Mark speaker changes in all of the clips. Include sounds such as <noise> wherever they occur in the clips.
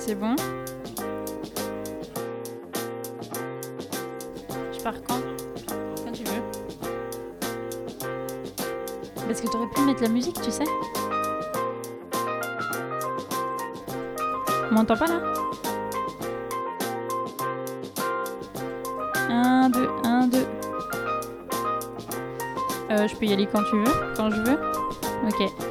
Speaker 1: C'est bon Je pars quand Quand tu veux. Parce que t'aurais pu mettre la musique, tu sais On m'entend pas là 1, 2, 1, 2. Euh, je peux y aller quand tu veux, quand je veux. Ok.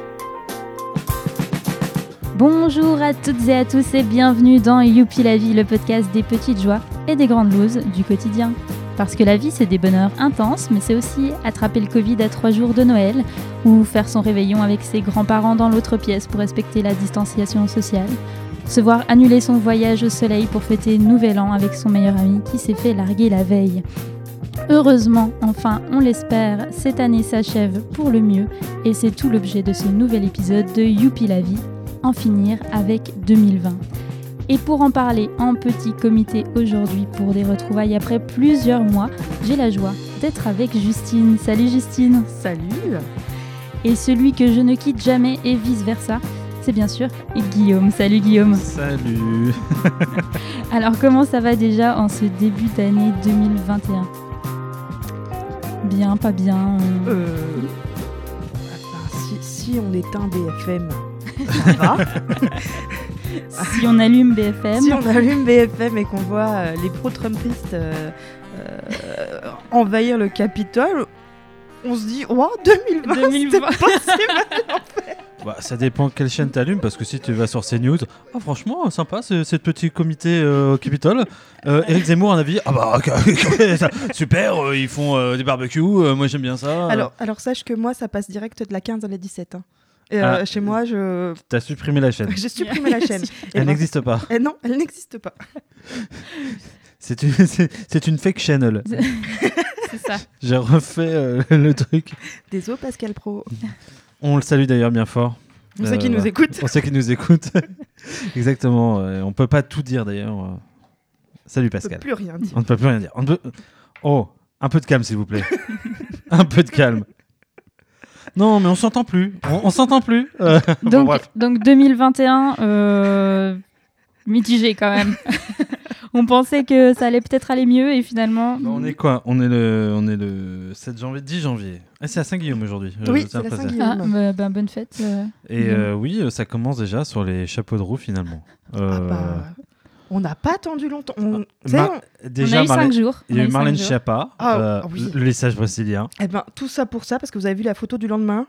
Speaker 1: Bonjour à toutes et à tous et bienvenue dans Youpi la vie, le podcast des petites joies et des grandes looses du quotidien. Parce que la vie, c'est des bonheurs intenses, mais c'est aussi attraper le Covid à trois jours de Noël, ou faire son réveillon avec ses grands-parents dans l'autre pièce pour respecter la distanciation sociale, se voir annuler son voyage au soleil pour fêter Nouvel An avec son meilleur ami qui s'est fait larguer la veille. Heureusement, enfin, on l'espère, cette année s'achève pour le mieux, et c'est tout l'objet de ce nouvel épisode de Youpi la vie, en finir avec 2020. Et pour en parler en petit comité aujourd'hui pour des retrouvailles après plusieurs mois, j'ai la joie d'être avec Justine. Salut Justine
Speaker 2: Salut
Speaker 1: Et celui que je ne quitte jamais et vice-versa, c'est bien sûr Guillaume. Salut Guillaume
Speaker 3: Salut <laughs>
Speaker 1: Alors comment ça va déjà en ce début d'année 2021 Bien, pas bien euh,
Speaker 2: euh... si, si on éteint BFM, va. <laughs>
Speaker 1: Si on allume BFM.
Speaker 2: si on allume BFM et qu'on voit euh, les pro-Trumpistes euh, euh, envahir le Capitole, on se dit, oh, 2020,
Speaker 1: 2020.
Speaker 2: c'était pas si mal en fait.
Speaker 3: bah, Ça dépend quelle chaîne t'allumes, parce que si tu vas sur CNews, ah, franchement, sympa ce, ce petit comité euh, au Capitole. Euh, Eric Zemmour, un avis Ah bah, <laughs> super, euh, ils font euh, des barbecues, euh, moi j'aime bien ça.
Speaker 2: Alors, alors sache que moi, ça passe direct de la 15 à la 17. hein. Et,
Speaker 3: Ah.
Speaker 2: euh, chez moi, je...
Speaker 3: T'as supprimé la chaîne. <laughs>
Speaker 2: j'ai supprimé la chaîne. <laughs> Et
Speaker 3: Elle n'existe pas.
Speaker 2: Eh non, elle n'existe pas. <laughs>
Speaker 3: C'est une, c'est c'est une fake channel.
Speaker 1: C'est ça.
Speaker 3: J'ai refait euh, le truc.
Speaker 2: Désolé, Pascal Pro.
Speaker 3: On le salue d'ailleurs bien fort.
Speaker 2: On sait
Speaker 3: Euh,
Speaker 2: qui nous écoute.
Speaker 3: On sait qu'il nous écoute. Exactement. euh, on peut pas tout dire d'ailleurs. euh. Salut
Speaker 2: On peut
Speaker 3: Pascal.
Speaker 2: plus rien dire.
Speaker 3: On ne peut plus rien dire. On ne peut- Oh, un peu de calme, s'il vous plaît. un peu de calme. Non, mais on s'entend plus. On, on s'entend plus. Euh, bon,
Speaker 1: Donc,
Speaker 3: bref.
Speaker 1: donc 2021, euh, mitigé quand même. <laughs> on pensait que ça allait peut-être aller mieux et finalement.
Speaker 3: Bah, on est quoi? On est le, on est le 7 janvier, 10 janvier. Ah, c'est à Saint-Guillaume aujourd'hui. je
Speaker 2: Oui,
Speaker 3: à
Speaker 2: c'est
Speaker 3: préciser.
Speaker 2: Saint-Guillaume.
Speaker 1: Ah, bah, bah, bonne fête. euh.
Speaker 3: Et euh, oui, euh, ça commence déjà sur les chapeaux de roue finalement.
Speaker 2: Ah
Speaker 3: Euh,
Speaker 2: bah, on n'a pas attendu longtemps. On...
Speaker 3: Ah,
Speaker 2: tu sais,
Speaker 3: Mar-
Speaker 2: on-
Speaker 3: Déjà,
Speaker 1: on a eu
Speaker 3: Marlène-
Speaker 1: 5 jours.
Speaker 3: il y a eu Marlène
Speaker 1: cinq jours.
Speaker 3: Schiappa,
Speaker 2: Ah,
Speaker 3: euh,
Speaker 2: oui.
Speaker 3: le lissage brésilien.
Speaker 2: Eh ben, tout ça pour ça, parce que vous avez vu la photo du lendemain.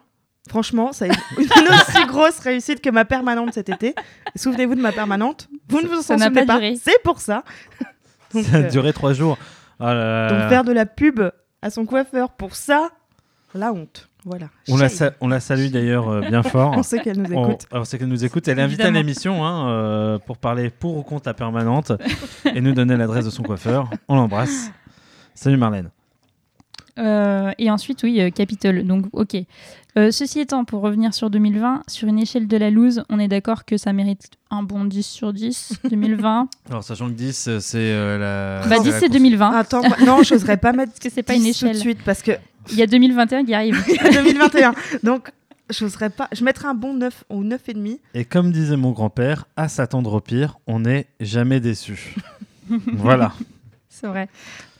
Speaker 2: Franchement, ça a été <laughs> une aussi grosse réussite que ma permanente cet été. Souvenez-vous de ma permanente. Vous ne vous en
Speaker 1: Ça n'a
Speaker 2: souvenez
Speaker 1: pas
Speaker 2: pas.
Speaker 1: duré.
Speaker 2: C'est pour ça. Donc, <laughs>
Speaker 3: Ça a
Speaker 2: euh,
Speaker 3: duré 3 jours. Ah là là
Speaker 2: donc faire de la pub à son coiffeur pour ça, la honte. Voilà.
Speaker 3: On la, on la salue d'ailleurs euh, bien fort. <laughs>
Speaker 2: On sait qu'elle nous écoute.
Speaker 3: on sait qu'elle nous écoute. Elle est invitée à l'émission hein, euh, pour parler pour ou contre la permanente et nous donner l'adresse de son coiffeur. On l'embrasse. Salut Marlène.
Speaker 1: Euh, et ensuite, oui, euh, Capitole. Donc, ok. Euh, ceci étant, pour revenir sur 2020, sur une échelle de la loose, on est d'accord que ça mérite un bon 10 sur 10, 2020. <laughs>
Speaker 3: Alors, sachant que 10, euh, c'est euh, la.
Speaker 1: bah,
Speaker 3: c'est
Speaker 1: 10,
Speaker 3: la
Speaker 1: c'est
Speaker 3: course.
Speaker 1: 2020.
Speaker 2: Attends, non, j'oserais pas <laughs> mettre
Speaker 1: Parce que c'est pas
Speaker 2: 10
Speaker 1: une
Speaker 2: tout
Speaker 1: échelle.
Speaker 2: de suite parce que
Speaker 1: Il y a 2021 qui arrive. <laughs>
Speaker 2: 2021. Donc, j'oserais pas. Je mettrais un bon 9 ou 9,5.
Speaker 3: Et comme disait mon grand-père, à s'attendre au pire, on n'est jamais déçu. voilà. <laughs>
Speaker 1: C'est vrai.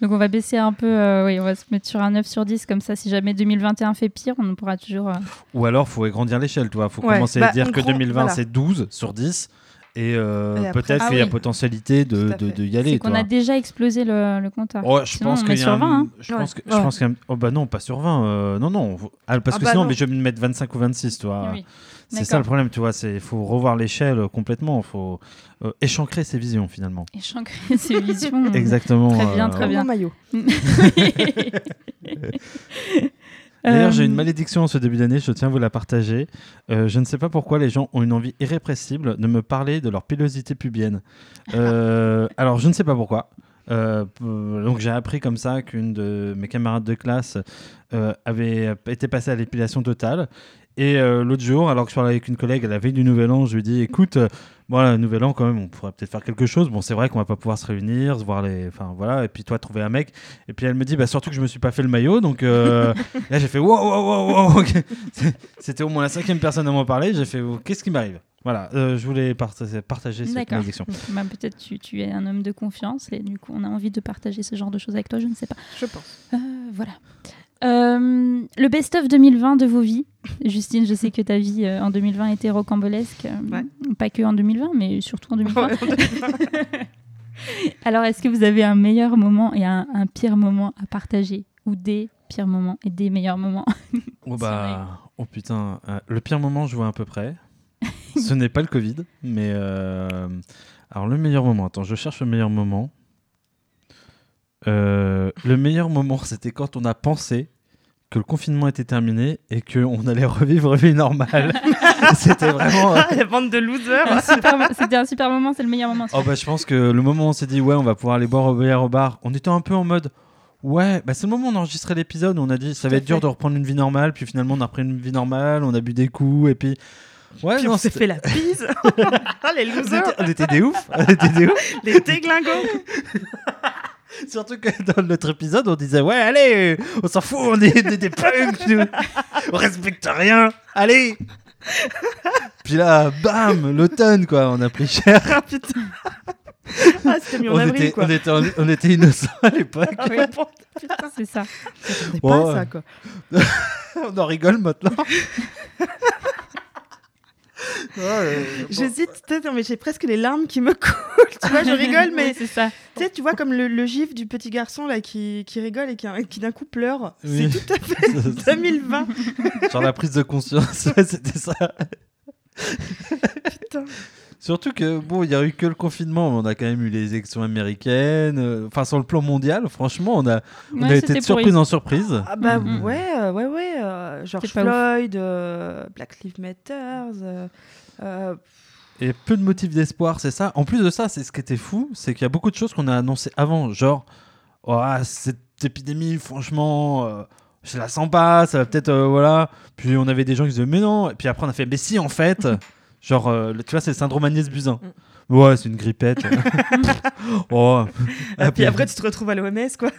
Speaker 1: Donc on va baisser un peu, euh, oui, on va se mettre sur un 9 sur 10, comme ça si jamais 2021 fait pire, on pourra toujours... euh,
Speaker 3: Ou alors, faut agrandir l'échelle, tu vois. Faut
Speaker 2: Ouais,
Speaker 3: commencer
Speaker 2: bah,
Speaker 3: à dire que
Speaker 2: prend-
Speaker 3: 2020,
Speaker 2: voilà.
Speaker 3: c'est 12 sur 10. Et, euh,
Speaker 2: Et
Speaker 3: peut-être
Speaker 1: Ah
Speaker 3: qu'il y a
Speaker 1: oui.
Speaker 3: potentialité de, de, de y aller.
Speaker 1: C'est qu'on
Speaker 3: tu
Speaker 1: a déjà explosé le, le compteur.
Speaker 3: Oh, je
Speaker 1: Sinon,
Speaker 3: pense
Speaker 1: on
Speaker 3: qu'il y a
Speaker 1: sur
Speaker 3: un-
Speaker 1: 20, hein.
Speaker 3: Je
Speaker 2: Ouais.
Speaker 3: pense que, je
Speaker 2: Ouais.
Speaker 3: pense qu'il y a un- Oh bah non, pas sur 20. euh, non, non. ah, parce
Speaker 2: Ah
Speaker 3: que
Speaker 2: bah
Speaker 3: sinon,
Speaker 2: non.
Speaker 3: mais je vais me mettre 25 ou 26, tu vois.
Speaker 1: Oui.
Speaker 3: C'est ça le problème, tu vois. Il faut revoir l'échelle euh, complètement. Il faut euh, échancrer ses visions, finalement.
Speaker 1: Et chancrer ses visions. <laughs>
Speaker 3: Exactement.
Speaker 1: Très bien,
Speaker 3: euh,
Speaker 1: très bien.
Speaker 2: maillot. <laughs> <laughs>
Speaker 3: D'ailleurs, j'ai
Speaker 1: Euh,
Speaker 3: une malédiction en ce début d'année, je tiens à vous la partager. Euh, je ne sais pas pourquoi les gens ont une envie irrépressible de me parler de leur pilosité pubienne. <laughs> Euh, alors, je ne sais pas pourquoi. Donc, j'ai appris comme ça qu'une de mes camarades de classe avait été passée à l'épilation totale. Et l'autre jour, alors que je parlais avec une collègue à la veille du Nouvel An, je lui dis écoute, euh, voilà, Nouvel An, quand même, on pourrait peut-être faire quelque chose. Bon, c'est vrai qu'on va pas pouvoir se réunir, se voir les. Enfin, voilà. Et puis, toi, trouver un mec. Et puis, elle me dit bah, surtout que je me suis pas fait le maillot. Donc, euh, <laughs> là, j'ai fait wow, wow, wow, wow. ok. <laughs> C'est- C'était au moins la cinquième personne à m'en parler. J'ai fait oh, qu'est-ce qui m'arrive? Voilà, euh, je voulais partager, partager cette malédiction.
Speaker 1: Bah, Peut-être tu, tu es un homme de confiance et du coup on a envie de partager ce genre de choses avec toi, je ne sais pas.
Speaker 2: Je pense.
Speaker 1: Euh, voilà. Euh, le best-of 2020 de vos vies. <laughs> Justine, je sais que ta vie euh, en 2020 était rocambolesque. euh,
Speaker 2: Ouais.
Speaker 1: Pas que en 2020, mais surtout en <laughs> 2020. <laughs> Alors, est-ce que vous avez un meilleur moment et un, un pire moment à partager Ou des pires moments et des meilleurs moments?
Speaker 3: Oh bah, oh putain, euh, le pire moment, je vois à peu près. Ce n'est pas le Covid, mais euh, alors le meilleur moment. Attends, je cherche le meilleur moment. Euh, le meilleur moment, c'était quand on a pensé que le confinement était terminé et qu'on allait revivre vie normale. <laughs> c'était vraiment. euh,
Speaker 2: la bande de losers.
Speaker 1: C'était un super moment, c'est le meilleur moment.
Speaker 3: Oh bah je pense que le moment où on s'est dit ouais on va pouvoir aller boire au bière au bar, on était un peu en mode ouais bah c'est le moment où on enregistrait l'épisode où on a dit ça va être dur de reprendre une vie normale puis finalement on a repris une vie normale, on a bu des coups et puis ouais
Speaker 2: Puis
Speaker 3: non
Speaker 2: on s'est fait la bise. <laughs> ah, les
Speaker 3: on
Speaker 2: losers.
Speaker 3: était, on était des oufs, on était des <laughs> oufs.
Speaker 2: Les déglingos. <laughs>
Speaker 3: Surtout que dans notre épisode on disait ouais allez on s'en fout on est, on des punks nous. on respecte rien allez puis là bam l'automne quoi on a pris cher
Speaker 2: Ah, putain. <laughs> Ah, c'était mis en
Speaker 3: on
Speaker 2: avril,
Speaker 3: était,
Speaker 2: quoi.
Speaker 3: on était en- on était innocents à l'époque
Speaker 2: Ah, putain.
Speaker 1: C'est ça.
Speaker 2: C'est
Speaker 3: Ouais,
Speaker 2: pas ça, quoi. <laughs>
Speaker 3: on en rigole maintenant Ouais, bon.
Speaker 2: J'hésite, peut-être, mais j'ai presque les larmes qui me coulent. Tu vois, je rigole, <laughs> mais
Speaker 1: Oui, c'est ça.
Speaker 2: tu sais, tu vois comme le, le gif du petit garçon là qui, qui rigole et qui, qui d'un coup pleure.
Speaker 3: Oui.
Speaker 2: C'est tout à fait <laughs> 2020. <laughs>
Speaker 3: Genre la prise de conscience, c'était ça.
Speaker 2: Putain.
Speaker 3: Surtout que, bon, il n'y a eu que le confinement, mais on a quand même eu les élections américaines. euh, Enfin, sur le plan mondial, franchement, on a, on
Speaker 1: Ouais,
Speaker 3: a été de surprise en surprise.
Speaker 2: Ah bah
Speaker 1: Mhm.
Speaker 2: ouais, euh, ouais, ouais. euh, George. Floyd, euh, Black Lives Matter. euh, euh,
Speaker 3: Et peu de motifs d'espoir, c'est ça. En plus de ça, c'est ce qui était fou, c'est qu'il y a beaucoup de choses qu'on a annoncées avant. Genre, Oh, cette épidémie, franchement, euh, je la sens pas, ça va peut-être. euh, voilà. Puis on avait des gens qui disaient, mais non. Et puis après, on a fait, mais si, en fait. <laughs> Genre, euh, tu vois, c'est le syndrome Agnès Buzyn. Ouais, c'est une grippette. <laughs> <laughs> oh.
Speaker 2: Et
Speaker 3: Ah,
Speaker 2: puis après, tu te retrouves à l'OMS, quoi.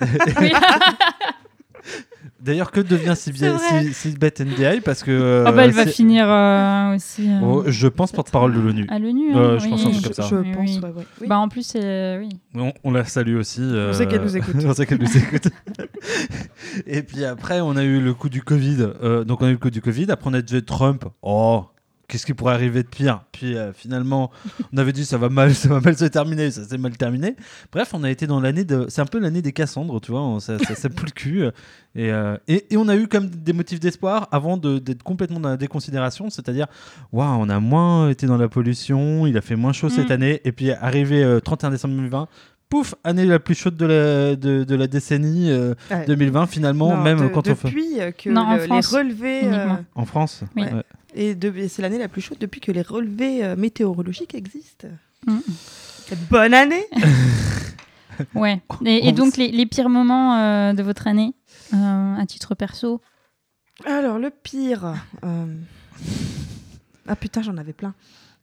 Speaker 3: D'ailleurs, que devient si,
Speaker 1: C'est vrai.
Speaker 3: si, si bête NDI Parce que. euh,
Speaker 1: Ah bah, elle va finir euh, aussi euh,
Speaker 3: Oh, je pense porte-parole de l'ONU.
Speaker 1: à l'ONU. Hein,
Speaker 3: je
Speaker 1: oui.
Speaker 3: pense un truc
Speaker 2: je
Speaker 3: comme ça.
Speaker 2: je pense,
Speaker 1: oui.
Speaker 2: ouais, ouais. Oui.
Speaker 1: Bah en plus, euh, oui.
Speaker 3: On, on la salue aussi. euh,
Speaker 2: sait qu'elle nous <laughs> écoute.
Speaker 3: on sait qu'elle nous écoute. <laughs> Et puis après, on a eu le coup du Covid. Euh, donc, on a eu le coup du Covid. Après, on a dit Trump. Oh, qu'est-ce qui pourrait arriver de pire? Puis euh, finalement, on avait dit ça va mal, <laughs> ça va mal se terminer. Ça s'est mal terminé. Bref, on a été dans l'année de. C'est un peu l'année des Cassandres, tu vois. on- ça, ça, ça pue le cul. Et, euh, et, et on a eu comme des motifs d'espoir avant de- d'être complètement dans la déconsidération. C'est-à-dire, waouh, on a moins été dans la pollution. Il a fait moins chaud cette
Speaker 1: Mm.
Speaker 3: année. Et puis, arrivé euh, 31 décembre 2020 pouf, année la plus chaude de la, de, de la décennie euh,
Speaker 2: Ouais.
Speaker 3: 2020 finalement,
Speaker 2: Non,
Speaker 3: même
Speaker 2: de-
Speaker 3: quand on fait
Speaker 2: depuis euh, que
Speaker 1: Non, en
Speaker 2: le- les
Speaker 1: France,
Speaker 2: relevés euh,
Speaker 1: uniquement.
Speaker 3: en France?
Speaker 1: Oui.
Speaker 3: Ouais.
Speaker 2: Et c'est l'année la plus chaude depuis que les relevés euh, météorologiques existent.
Speaker 1: Mm.
Speaker 2: Bonne année. <laughs>
Speaker 1: Ouais. Et, et
Speaker 3: On-
Speaker 1: donc, les, les pires moments euh, de votre année, euh, à titre perso?
Speaker 2: Alors le pire. Ah putain, j'en avais plein.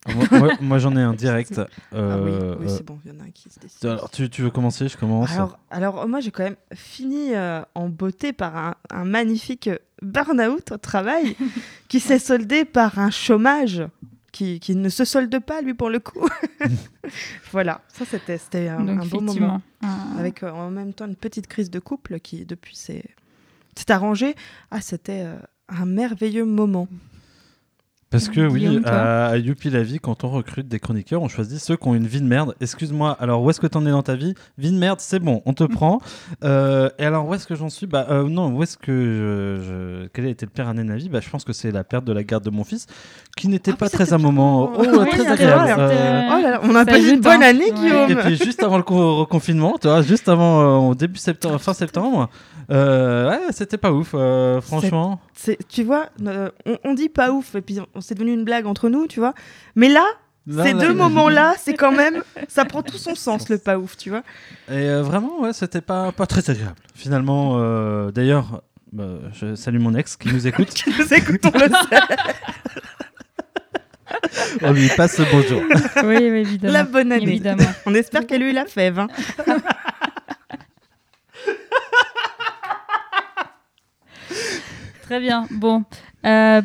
Speaker 3: Moi, moi- moi, j'en ai un direct.
Speaker 2: ah oui,
Speaker 3: Euh,
Speaker 2: oui
Speaker 3: euh,
Speaker 2: c'est bon, il y en a un qui se décide.
Speaker 3: alors, tu, tu veux commencer Je commence.
Speaker 2: Alors, alors, moi, j'ai quand même fini euh, en beauté par un, un magnifique burn-out au travail <laughs> qui s'est soldé par un chômage qui, qui ne se solde pas, lui, pour le coup. <laughs> voilà, ça, c'était c'était un, un beau moment. Avec euh, en même temps une petite crise de couple qui, depuis, s'est arrangée. Ah, c'était euh, un merveilleux moment.
Speaker 3: Parce que oui, à, à Youpi la vie, quand on recrute des chroniqueurs, on choisit ceux qui ont une vie de merde. Excuse-moi, alors où est-ce que t'en es dans ta vie? Vie de merde, c'est bon, on te prend. <laughs> Euh, et alors où est-ce que j'en suis? Bah euh, non, où est-ce que je, je- quelle a été le pire année de ma vie? Bah je pense que c'est la perte de la garde de mon fils, qui n'était
Speaker 2: Ah,
Speaker 3: pas très
Speaker 2: c'était
Speaker 3: un moment, oh,
Speaker 2: Oui,
Speaker 3: très agréable. Euh,
Speaker 2: Oh là là, on a pas eu une bonne année,
Speaker 1: Ouais.
Speaker 2: Guillaume.
Speaker 3: et puis juste avant le co- reconfinement, tu vois, juste avant euh, début septembre, fin septembre, euh, ouais, c'était pas ouf, euh, franchement.
Speaker 2: Tu vois, euh, on, on dit pas ouf, et puis on, on- c'est devenu une blague entre nous, tu vois. Mais là,
Speaker 3: Là,
Speaker 2: ces
Speaker 3: là,
Speaker 2: deux
Speaker 3: là,
Speaker 2: moments-là, c'est quand même, ça prend tout son <laughs> sens, le pas ouf, tu vois.
Speaker 3: Et euh, vraiment, ouais, c'était pas, pas très agréable. Finalement, euh, d'ailleurs, bah, je salue mon ex qui nous écoute. <laughs>
Speaker 2: Nous écoutons le sait. <laughs>
Speaker 3: On lui passe le bonjour.
Speaker 1: Oui, évidemment.
Speaker 2: La bonne année.
Speaker 1: Évidemment.
Speaker 2: On espère qu'elle a eu la fève. hein.
Speaker 1: Très bien. Bon. Euh,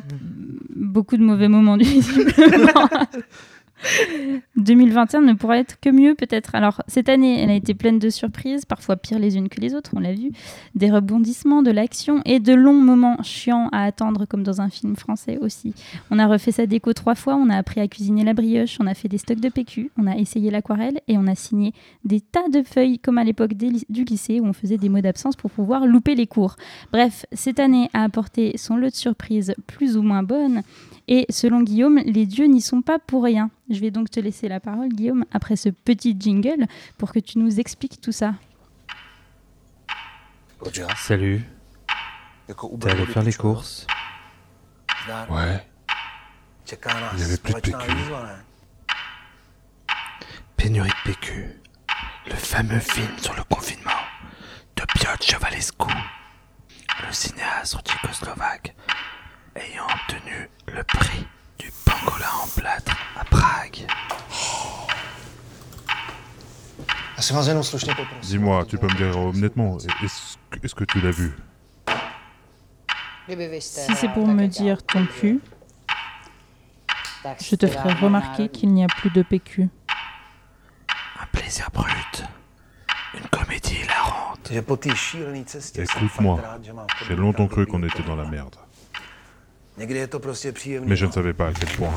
Speaker 1: beaucoup de mauvais moments <laughs> visiblement. 2021 ne pourrait être que mieux peut-être. Alors cette année, elle a été pleine de surprises, parfois pires les unes que les autres, on l'a vu, des rebondissements, de l'action et de longs moments chiants à attendre comme dans un film français aussi. On a refait sa déco trois fois, on a appris à cuisiner la brioche, on a fait des stocks de PQ, on a essayé l'aquarelle et on a signé des tas de feuilles comme à l'époque du lycée où on faisait des mots d'absence pour pouvoir louper les cours. Bref, cette année a apporté son lot de surprises plus ou moins bonnes et selon Guillaume, les dieux n'y sont pas pour rien. Je vais donc te laisser la parole, Guillaume, après ce petit jingle, pour que tu nous expliques tout ça.
Speaker 3: Salut, t'es allé faire les courses
Speaker 4: Ouais.
Speaker 5: Il n'y avait plus de PQ.
Speaker 3: Pénurie de PQ. Le fameux film sur le confinement de Piotr Chevalescu. Le cinéaste tchécoslovaque ayant obtenu le prix du pangolin en plâtre à Prague.
Speaker 5: Dis-moi, tu peux me dire honnêtement, est-ce que, est-ce que tu l'as vu?
Speaker 6: Si c'est pour me dire ton cul, je te ferai remarquer qu'il n'y a plus de PQ.
Speaker 3: Un plaisir brut. Une comédie hilarante.
Speaker 5: Écoute-moi, j'ai longtemps cru qu'on était dans la merde. Mais je ne savais pas à quel point.
Speaker 3: «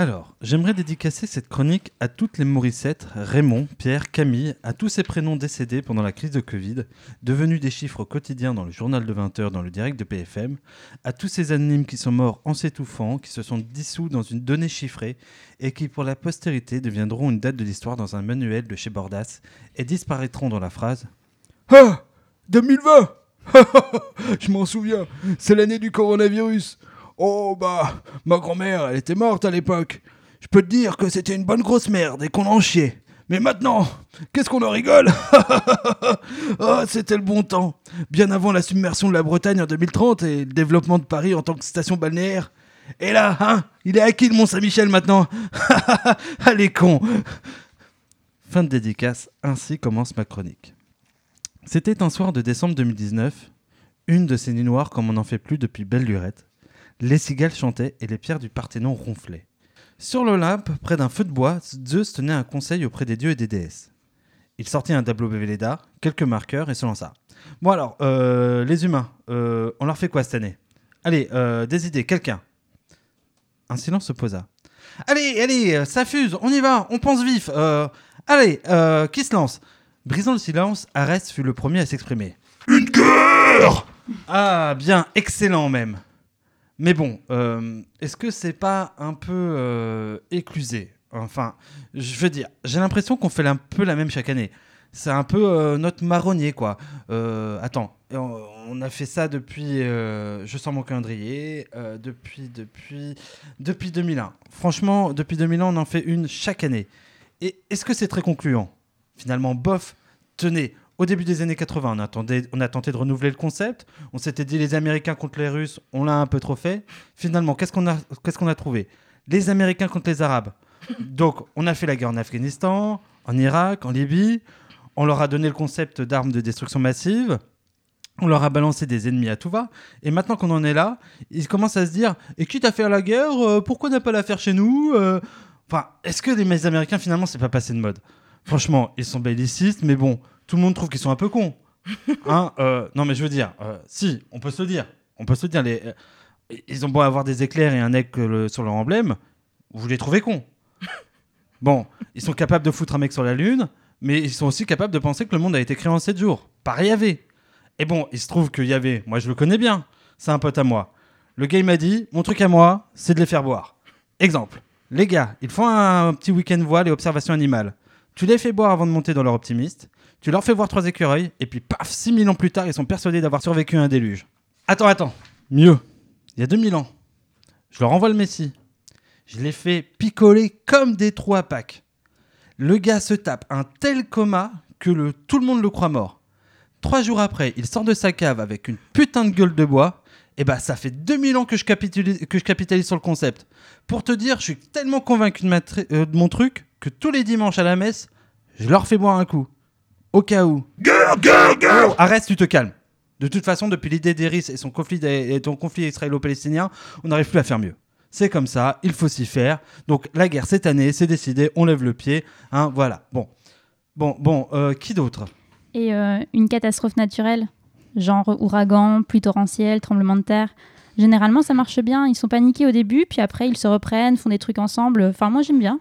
Speaker 3: Alors, j'aimerais dédicacer cette chronique à toutes les Morissettes, Raymond, Pierre, Camille, à tous ces prénoms décédés pendant la crise de Covid, devenus des chiffres quotidiens dans le journal de 20h, dans le direct de PFM, à tous ces anonymes qui sont morts en s'étouffant, qui se sont dissous dans une donnée chiffrée et qui, pour la postérité, deviendront une date de l'histoire dans un manuel de chez Bordas et disparaîtront dans la phrase
Speaker 4: Ah 2020 <laughs> Je m'en souviens, c'est l'année du coronavirus. Oh bah, ma grand-mère, elle était morte à l'époque. Je peux te dire que c'était une bonne grosse merde et qu'on en chiait. Mais maintenant, qu'est-ce qu'on en rigole Oh, <laughs> c'était le bon temps. Bien avant la submersion de la Bretagne en 2030 et le développement de Paris en tant que station balnéaire. Et là, hein Il est à qui le Mont-Saint-Michel maintenant <laughs> Allez, con
Speaker 3: Fin de dédicace, ainsi commence ma chronique. C'était un soir de décembre 2019, une de ces nuits noires comme on n'en fait plus depuis belle lurette. Les cigales chantaient et les pierres du Parthénon ronflaient. Sur l'Olympe, près d'un feu de bois, Zeus tenait un conseil auprès des dieux et des déesses. Il sortit un tableau Véleda, quelques marqueurs et se lança. Bon alors, euh, les humains, euh, on leur fait quoi cette année? Allez, euh, des idées, quelqu'un Un silence se posa. Allez, allez, ça fuse, on y va, on pense vif. allez, qui se lance? Brisant le silence, Arès fut le premier à s'exprimer.
Speaker 4: Une cœur
Speaker 3: Ah, bien, excellent même. Mais bon, euh, est-ce que c'est pas un peu euh, éclusé? Enfin, je veux dire, j'ai l'impression qu'on fait un peu la même chaque année. C'est un peu euh, notre marronnier, quoi. Attends, on, a fait ça depuis, je sens mon calendrier, depuis, depuis, depuis 2001. Franchement, depuis 2001, on en fait une chaque année. Et est-ce que c'est très concluant? Finalement, bof, tenez, au début des années 80, on, attendait, on a tenté de renouveler le concept. On s'était dit les Américains contre les Russes, on l'a un peu trop fait. Finalement, qu'est-ce qu'on a, qu'est-ce qu'on a trouvé? Les Américains contre les Arabes. <laughs> Donc, on a fait la guerre en Afghanistan, en Irak, en Libye. On leur a donné le concept d'armes de destruction massive. On leur a balancé des ennemis à tout va. Et maintenant qu'on en est là, ils commencent à se dire Et quitte à faire la guerre, euh, pourquoi ne pas la faire chez nous Euh, Enfin, est-ce que les Américains, finalement, c'est pas passé de mode? Franchement, ils sont bellicistes, mais bon, tout le monde trouve qu'ils sont un peu cons. <laughs> Hein euh, non, mais je veux dire, euh, si, on peut se le dire. On peut se le dire. Les, euh, ils ont beau avoir des éclairs et un euh, sur leur emblème, vous les trouvez cons. <laughs> Bon, ils sont capables de foutre un mec sur la Lune, mais ils sont aussi capables de penser que le monde a été créé en 7 jours, par Yahvé. Et bon, il se trouve que Yahvé, moi je le connais bien, c'est un pote à moi. Le gars il m'a dit, mon truc à moi, c'est de les faire boire. Exemple, les gars, ils font un petit week-end voile et observation animale. Tu les fais boire avant de monter dans leur optimiste, tu leur fais voir trois écureuils, et puis paf, 6000 ans plus tard, ils sont persuadés d'avoir survécu à un déluge. Attends, attends, mieux. Il y a 2000 ans, je leur envoie le Messie. Je les fais picoler comme des trous à Pâques. Le gars se tape un tel coma que tout le monde le croit mort. Trois jours après, il sort de sa cave avec une putain de gueule de bois Eh ben, ça fait 2000 ans que je, capitalise, sur le concept. Pour te dire, je suis tellement convaincu euh, de mon truc que tous les dimanches à la messe, je leur fais boire un coup. Au cas où. Oh, arrête, tu te calmes. De toute façon, depuis l'idée d'Eris et son conflit, et ton conflit israélo-palestinien, on n'arrive plus à faire mieux. C'est comme ça, il faut s'y faire. Donc la guerre cette année, c'est décidé, on lève le pied. Hein, voilà. Bon, bon, bon. euh, qui d'autre?
Speaker 1: Et euh, une catastrophe naturelle, genre ouragan, pluie torrentielle, tremblement de terre. Généralement, ça marche bien. Ils sont paniqués au début, puis après, ils se reprennent, font des trucs ensemble. Enfin, moi, j'aime bien.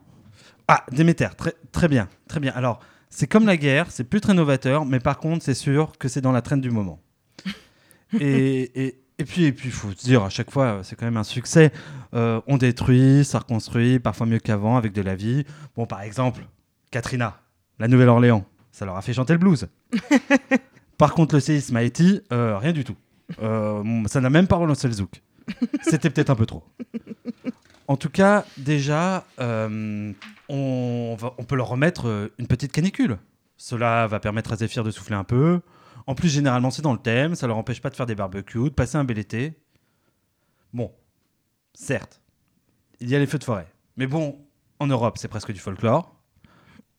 Speaker 3: Ah, Déméter, très, très bien, très bien. Alors, c'est comme la guerre, c'est plus très novateur, mais par contre, c'est sûr que c'est dans la traîne du moment. <laughs> et, et, et puis, et puis, faut se dire, à chaque fois, euh, c'est quand même un succès. Euh, on détruit, ça reconstruit, parfois mieux qu'avant, avec de la vie. Bon, par exemple, Katrina, la Nouvelle-Orléans, ça leur a fait chanter le blues. <laughs> par contre, le séisme à Haïti, euh, rien du tout. Euh, ça n'a même pas relancé le zouk. C'était peut-être un peu trop. En tout cas, déjà, euh, on, peut leur remettre euh, une petite canicule. Cela va permettre à Zéphyr de souffler un peu. En plus, généralement, c'est dans le thème. Ça leur empêche pas de faire des barbecues, de passer un bel été. Bon, certes, il y a les feux de forêt. Mais bon, en Europe, c'est presque du folklore.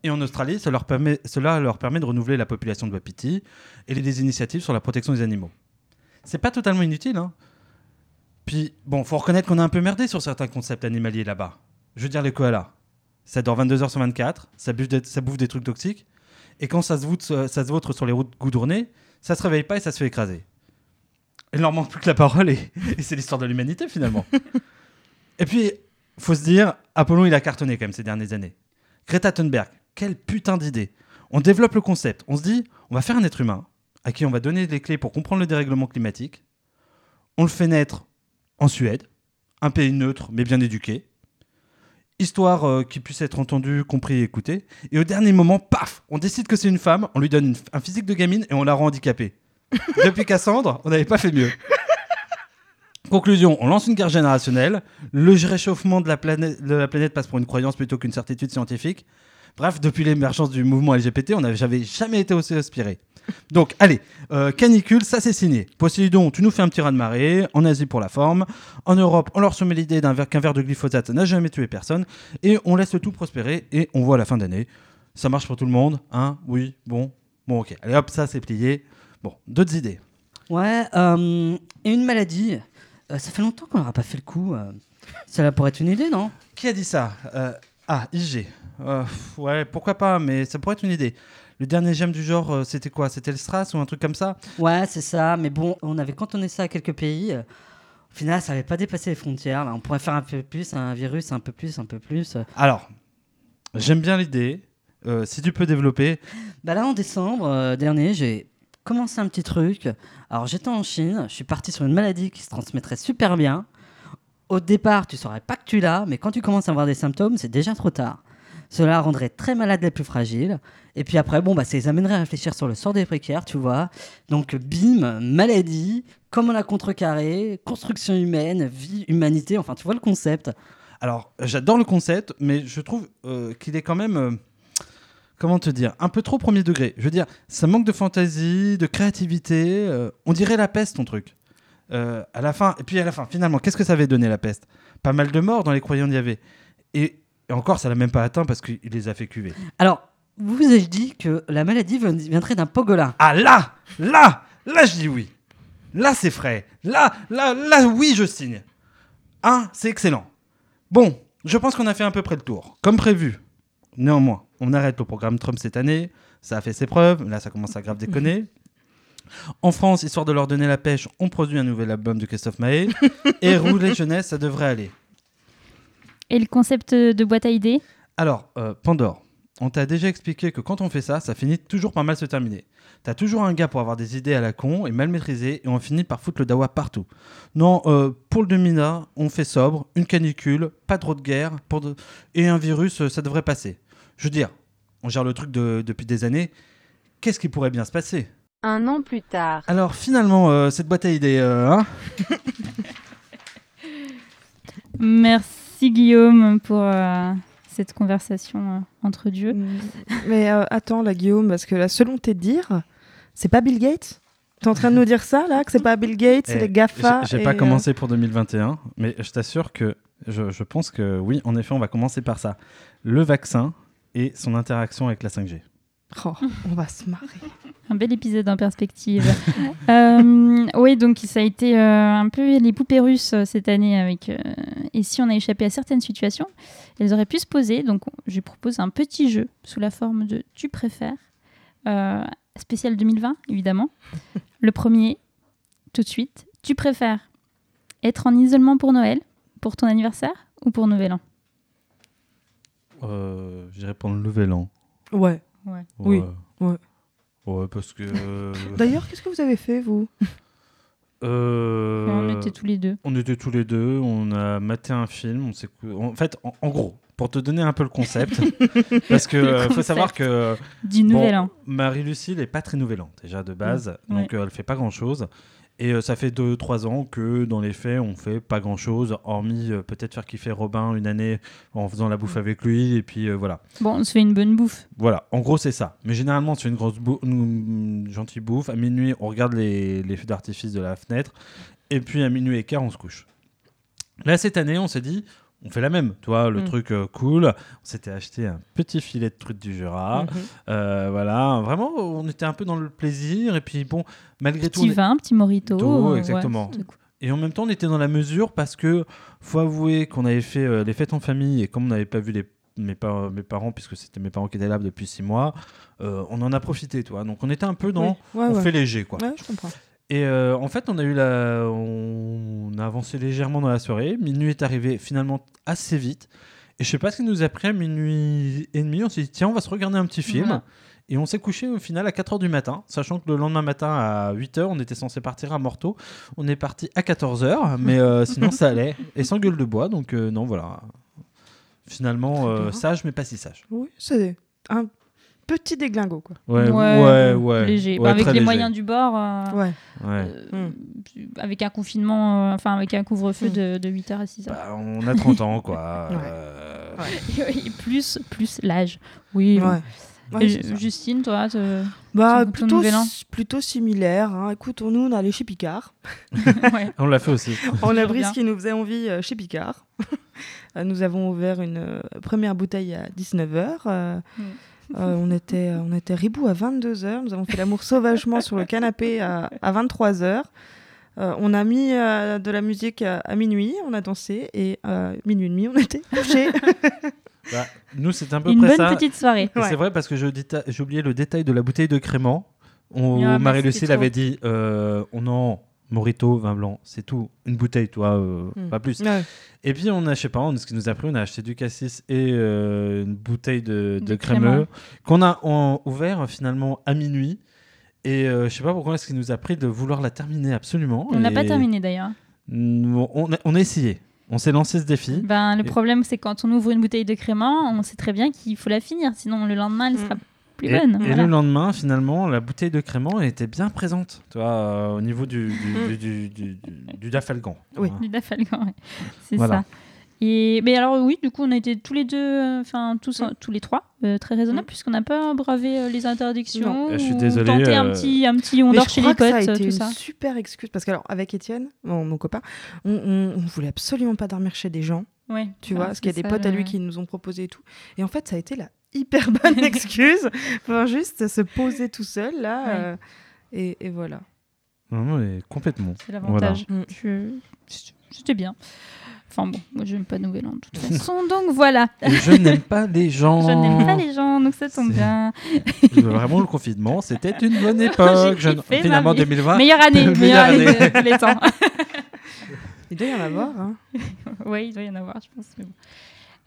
Speaker 3: Et en Australie, cela leur permet de renouveler la population de Wapiti et des initiatives sur la protection des animaux. C'est pas totalement inutile, hein. Puis, bon, faut reconnaître qu'on a un peu merdé sur certains concepts animaliers là-bas. Je veux dire, les koalas. Ça dort 22 heures sur 24, ça bouffe des, trucs toxiques, et quand ça se, voûte, ça se vautre sur les routes goudronnées, ça se réveille pas et ça se fait écraser. Il leur manque plus que la parole, et, <laughs> et c'est l'histoire de l'humanité finalement. et puis, faut se dire, Apollon, il a cartonné quand même ces dernières années. Greta Thunberg, quelle putain d'idée. On développe le concept, on se dit, on va faire un être humain à qui on va donner les clés pour comprendre le dérèglement climatique. On le fait naître en Suède, un pays neutre mais bien éduqué, histoire euh, qu'il puisse être entendu, compris et écouté. Et au dernier moment, paf, on décide que c'est une femme, on lui donne une- un physique de gamine et on la rend handicapée. <laughs> Depuis Cassandre, on n'avait pas fait mieux. Conclusion, on lance une guerre générationnelle, le réchauffement de la, planète, de la planète passe pour une croyance plutôt qu'une certitude scientifique. Bref, depuis l'émergence du mouvement LGBT, on n'avait jamais, jamais été aussi inspiré. Donc, allez, euh, canicule, ça c'est signé. Poséidon, tu nous fais un petit raz de marée. En Asie pour la forme. En Europe, on leur soumet l'idée d'un verre- qu'un verre de glyphosate n'a jamais tué personne. Et on laisse tout prospérer. Et on voit à la fin d'année. Ça marche pour tout le monde Hein? Oui Bon Bon, ok. Allez hop, ça c'est plié. Bon, d'autres idées?
Speaker 7: Ouais, euh, et une maladie. Euh, ça fait longtemps qu'on n'aura pas fait le coup. Cela pourrait être une idée, non?
Speaker 3: Qui a dit ça? Ah, IG. Ouais, pourquoi pas, mais ça pourrait être une idée. Le dernier gemme du genre, euh, c'était quoi? C'était le Stras ou un truc comme ça?
Speaker 7: Ouais, c'est ça. Mais bon, on avait cantonné ça à quelques pays. Au final, ça n'avait pas dépassé les frontières. Là. On pourrait faire un peu plus, un virus, un peu plus, un peu plus.
Speaker 3: Alors, j'aime bien l'idée. Euh, si tu peux développer.
Speaker 7: Bah là, en décembre euh, dernier, j'ai commencé un petit truc. Alors, j'étais en Chine, je suis parti sur une maladie qui se transmettrait super bien. Au départ, tu saurais pas que tu l'as, mais quand tu commences à avoir des symptômes, c'est déjà trop tard. Cela rendrait très malades les plus fragiles. Et puis après, bon, bah, ça les amènerait à réfléchir sur le sort des précaires, tu vois. Donc, bim, maladie, comment la contrecarrer, construction humaine, vie, humanité, enfin, tu vois le concept.
Speaker 3: Alors, j'adore le concept, mais je trouve euh, qu'il est quand même. euh, comment te dire Un peu trop premier degré. Je veux dire, ça manque de fantaisie, de créativité. euh, on dirait la peste, ton truc. À la fin, et puis à la fin, finalement, qu'est-ce que ça avait donné la peste? Pas mal de morts dans les croyants d'y avait. Et, et encore, ça l'a même pas atteint parce qu'il les a fait cuver.
Speaker 7: Alors, vous avez dit que la maladie vien- viendrait d'un pangolin.
Speaker 3: Ah là Là Là, je dis oui. Là, c'est frais. Là, là, là, oui, je signe. Hein, c'est excellent. Bon, je pense qu'on a fait à peu près le tour. Comme prévu. Néanmoins, on arrête le programme Trump cette année. Ça a fait ses preuves. Là, ça commence à grave <laughs> déconner. En France, histoire de leur donner la pêche, on produit un nouvel album de Christophe Maé. <laughs> Et rouler jeunesse, ça devrait aller.
Speaker 1: Et le concept de boîte à idées
Speaker 3: Alors, euh, Pandore, on t'a déjà expliqué que quand on fait ça, ça finit toujours par mal se terminer. T'as toujours un gars pour avoir des idées à la con et mal maîtrisées, et on finit par foutre le dawa partout. Non, euh, pour le Demina, on fait sobre, une canicule, pas trop de guerre, pour de- et un virus, euh, ça devrait passer. Je veux dire, on gère le truc de- depuis des années. Qu'est-ce qui pourrait bien se passer?
Speaker 8: Un an plus tard.
Speaker 3: Alors finalement, euh, cette boîte à idées, euh, hein? <laughs>
Speaker 1: Merci Guillaume pour euh, cette conversation euh, entre dieux.
Speaker 2: Mais euh, attends, là, Guillaume, parce que là, selon tes dires, c'est pas Bill Gates? T'es en train de nous dire ça, là Que c'est pas Bill Gates, c'est
Speaker 3: Eh,
Speaker 2: les GAFA
Speaker 3: J'ai pas
Speaker 2: euh,
Speaker 3: commencé pour 2021, mais je t'assure que je, je pense que oui, en effet, on va commencer par ça. Le vaccin et son interaction avec la 5G.
Speaker 2: Oh, on va se marrer.
Speaker 1: Un bel épisode en perspective. <laughs> Euh, oui, donc ça a été euh, un peu les poupées russes euh, cette année avec. euh, et si on a échappé à certaines situations, elles auraient pu se poser. Donc je lui propose un petit jeu sous la forme de tu préfères, euh, spécial 2020 évidemment. Le premier, tout de suite, tu préfères être en isolement pour Noël, pour ton anniversaire ou pour Nouvel An?
Speaker 3: Euh, je dirais pour le nouvel an.
Speaker 2: Ouais. Oui,
Speaker 3: Ouais.
Speaker 2: ouais.
Speaker 3: Ouais, parce que. euh, <laughs>
Speaker 2: D'ailleurs, qu'est-ce que vous avez fait, vous?
Speaker 3: Euh,
Speaker 1: On était tous les deux.
Speaker 3: on était tous les deux, on a maté un film. On s'est en fait, en, en gros, pour te donner un peu le concept, <laughs> parce que euh, faut savoir que
Speaker 1: Du
Speaker 3: Bon,
Speaker 1: Nouvel An.
Speaker 3: Marie-Lucie n'est pas très nouvelle an, déjà de base,
Speaker 1: Mm,
Speaker 3: donc euh, elle fait pas grand-chose. Et euh, ça fait 2-3 ans que dans les faits, on fait pas grand-chose, hormis euh, peut-être faire kiffer Robin une année en faisant la bouffe avec lui, et puis euh, voilà.
Speaker 1: Bon, on se fait une bonne bouffe.
Speaker 3: Voilà, en gros c'est ça. Mais généralement, c'est une grosse bou- une gentille bouffe. À minuit, on regarde les, les feux d'artifice de la fenêtre, et puis à minuit et quart, on se couche. Là, cette année, on s'est dit, on fait la même, tu vois, le
Speaker 2: Mm.
Speaker 3: truc euh, cool. On s'était acheté un petit filet de truite du Jura.
Speaker 2: Mhm.
Speaker 3: Euh, voilà, vraiment, on était un peu dans le plaisir. Et puis, bon, malgré tout.
Speaker 1: Petit
Speaker 3: on est-
Speaker 1: vin, petit morito.
Speaker 3: Morito,
Speaker 1: euh, ouais,
Speaker 3: exactement. Et en même temps, on était dans la mesure parce que, faut avouer qu'on avait fait euh, les fêtes en famille et comme on n'avait pas vu les, mes, par- mes parents, puisque c'était mes parents qui étaient là depuis six mois, euh, on en a profité, toi. Donc, on était un peu dans.
Speaker 2: Oui, ouais,
Speaker 3: on
Speaker 2: ouais.
Speaker 3: fait léger, quoi.
Speaker 2: Ouais, je comprends.
Speaker 3: Et euh, en fait, on a eu la, on a avancé légèrement dans la soirée. Minuit est arrivé finalement assez vite. Et je sais pas ce qui nous a pris à minuit et demi. On s'est dit tiens, on va se regarder un petit film.
Speaker 1: Voilà.
Speaker 3: Et on s'est couché au final à 4h du matin, sachant que le lendemain matin à 8h, on était censé partir à Morteau. On est parti à 14h, mais euh, <laughs> sinon ça allait. Et sans gueule de bois, donc euh, non, voilà. Finalement, euh, sage, mais pas si sage.
Speaker 2: Oui, c'est un petit déglingo, quoi.
Speaker 3: Ouais, ouais, ouais.
Speaker 1: Léger.
Speaker 3: Ouais,
Speaker 1: Bah, avec les
Speaker 3: léger.
Speaker 1: moyens du bord, euh,
Speaker 2: Ouais.
Speaker 3: Ouais.
Speaker 1: euh, avec un confinement, euh, enfin avec un couvre-feu
Speaker 2: Mm.
Speaker 1: de, de 8h à 6h.
Speaker 3: Bah, on a 30 ans, quoi. <laughs>
Speaker 2: Ouais.
Speaker 3: Euh,
Speaker 1: Et <laughs> plus, plus l'âge. Oui.
Speaker 2: Ouais.
Speaker 1: Justine, toi, te-
Speaker 2: Bah, plutôt, plutôt similaire. hein. Écoute, nous, on est allé chez Picard. <laughs>
Speaker 1: ouais.
Speaker 3: On l'a fait aussi.
Speaker 2: On a pris ce qui nous faisait envie euh, chez Picard. Euh, nous avons ouvert une euh, première bouteille à 19h.
Speaker 1: Mm.
Speaker 2: On, était, on était ribou à 22h. Nous avons fait l'amour sauvagement sur le canapé à, à 23h. on a mis euh, de la musique à, à minuit, on a dansé et euh, minuit et demi, on était couchés. <laughs>
Speaker 3: Bah, nous, c'est un peu
Speaker 1: Une
Speaker 3: près
Speaker 1: bonne
Speaker 3: ça.
Speaker 1: petite soirée.
Speaker 2: Ouais.
Speaker 3: C'est vrai parce que j'ai oublié le détail de la bouteille de crément. On,
Speaker 1: Ah, c'était
Speaker 3: l'avait dit euh, on en Morito, vin blanc, c'est tout. Une bouteille, toi, euh,
Speaker 2: Mm.
Speaker 3: pas plus.
Speaker 2: Ouais.
Speaker 3: Et puis, on a, je sais pas, on- ce qui nous a pris, on a acheté du cassis et euh, une bouteille de, de crémeux qu'on a ouvert finalement à minuit. Et euh, je sais pas pourquoi est-ce qu'il nous a pris de vouloir la terminer absolument.
Speaker 1: On n'a pas terminé d'ailleurs.
Speaker 3: On a, on a essayé. On s'est lancé ce défi.
Speaker 1: Ben, le
Speaker 3: Et-
Speaker 1: problème, c'est quand on ouvre une bouteille de crément, on sait très bien qu'il faut la finir, sinon le lendemain, elle sera
Speaker 2: Mm.
Speaker 1: Plus
Speaker 3: Et,
Speaker 1: bonne.
Speaker 3: et
Speaker 1: voilà.
Speaker 3: le lendemain, finalement, la bouteille de crément elle était bien présente, tu vois, euh, au niveau du, du, du, du, du- du dafalgan.
Speaker 2: Oui.
Speaker 1: Du Dafalgan, ouais. c'est
Speaker 3: Voilà.
Speaker 1: ça. Et mais alors oui, du coup, on a été tous les deux, euh, enfin tous,
Speaker 2: Mm.
Speaker 1: tous les trois, euh, très raisonnables, puisqu'on n'a pas bravé euh, les interdictions.
Speaker 2: Non.
Speaker 3: Eh, je suis
Speaker 1: ou
Speaker 3: désolé,
Speaker 1: Tenté un petit, un petit, on
Speaker 2: Mais
Speaker 1: dort
Speaker 2: je
Speaker 1: chez
Speaker 2: crois
Speaker 1: les
Speaker 2: que ça a
Speaker 1: potes,
Speaker 2: été
Speaker 1: tout
Speaker 2: une
Speaker 1: ça.
Speaker 2: super excuse parce que alors avec Étienne, mon, mon copain, on, on, on voulait absolument pas dormir chez des gens,
Speaker 1: Ouais.
Speaker 2: tu
Speaker 1: Ah,
Speaker 2: vois, parce qu'il y a des potes à lui qui nous ont proposé et tout. Et en fait, ça a été la hyper bonne <laughs> excuse pour juste se poser tout seul là.
Speaker 1: Ouais.
Speaker 2: euh, et, et voilà.
Speaker 3: Non, non, mais complètement.
Speaker 1: C'est l'avantage.
Speaker 2: Voilà.
Speaker 1: Je- C'était bien. Enfin bon, moi j'aime pas Nouvel An de toute façon, <laughs> donc voilà.
Speaker 3: Et je n'aime pas les gens. <laughs>
Speaker 1: Je n'aime pas les gens, donc ça tombe bien.
Speaker 3: Vraiment, le confinement, c'était une bonne époque. Je- Finalement,
Speaker 1: mamie.
Speaker 3: 2020.
Speaker 1: Meilleure année,
Speaker 3: Meilleure
Speaker 1: meilleure année
Speaker 3: année.
Speaker 1: de tous les temps.
Speaker 2: Il doit y en avoir. Hein.
Speaker 1: oui, il doit y en avoir, je pense. mais bon.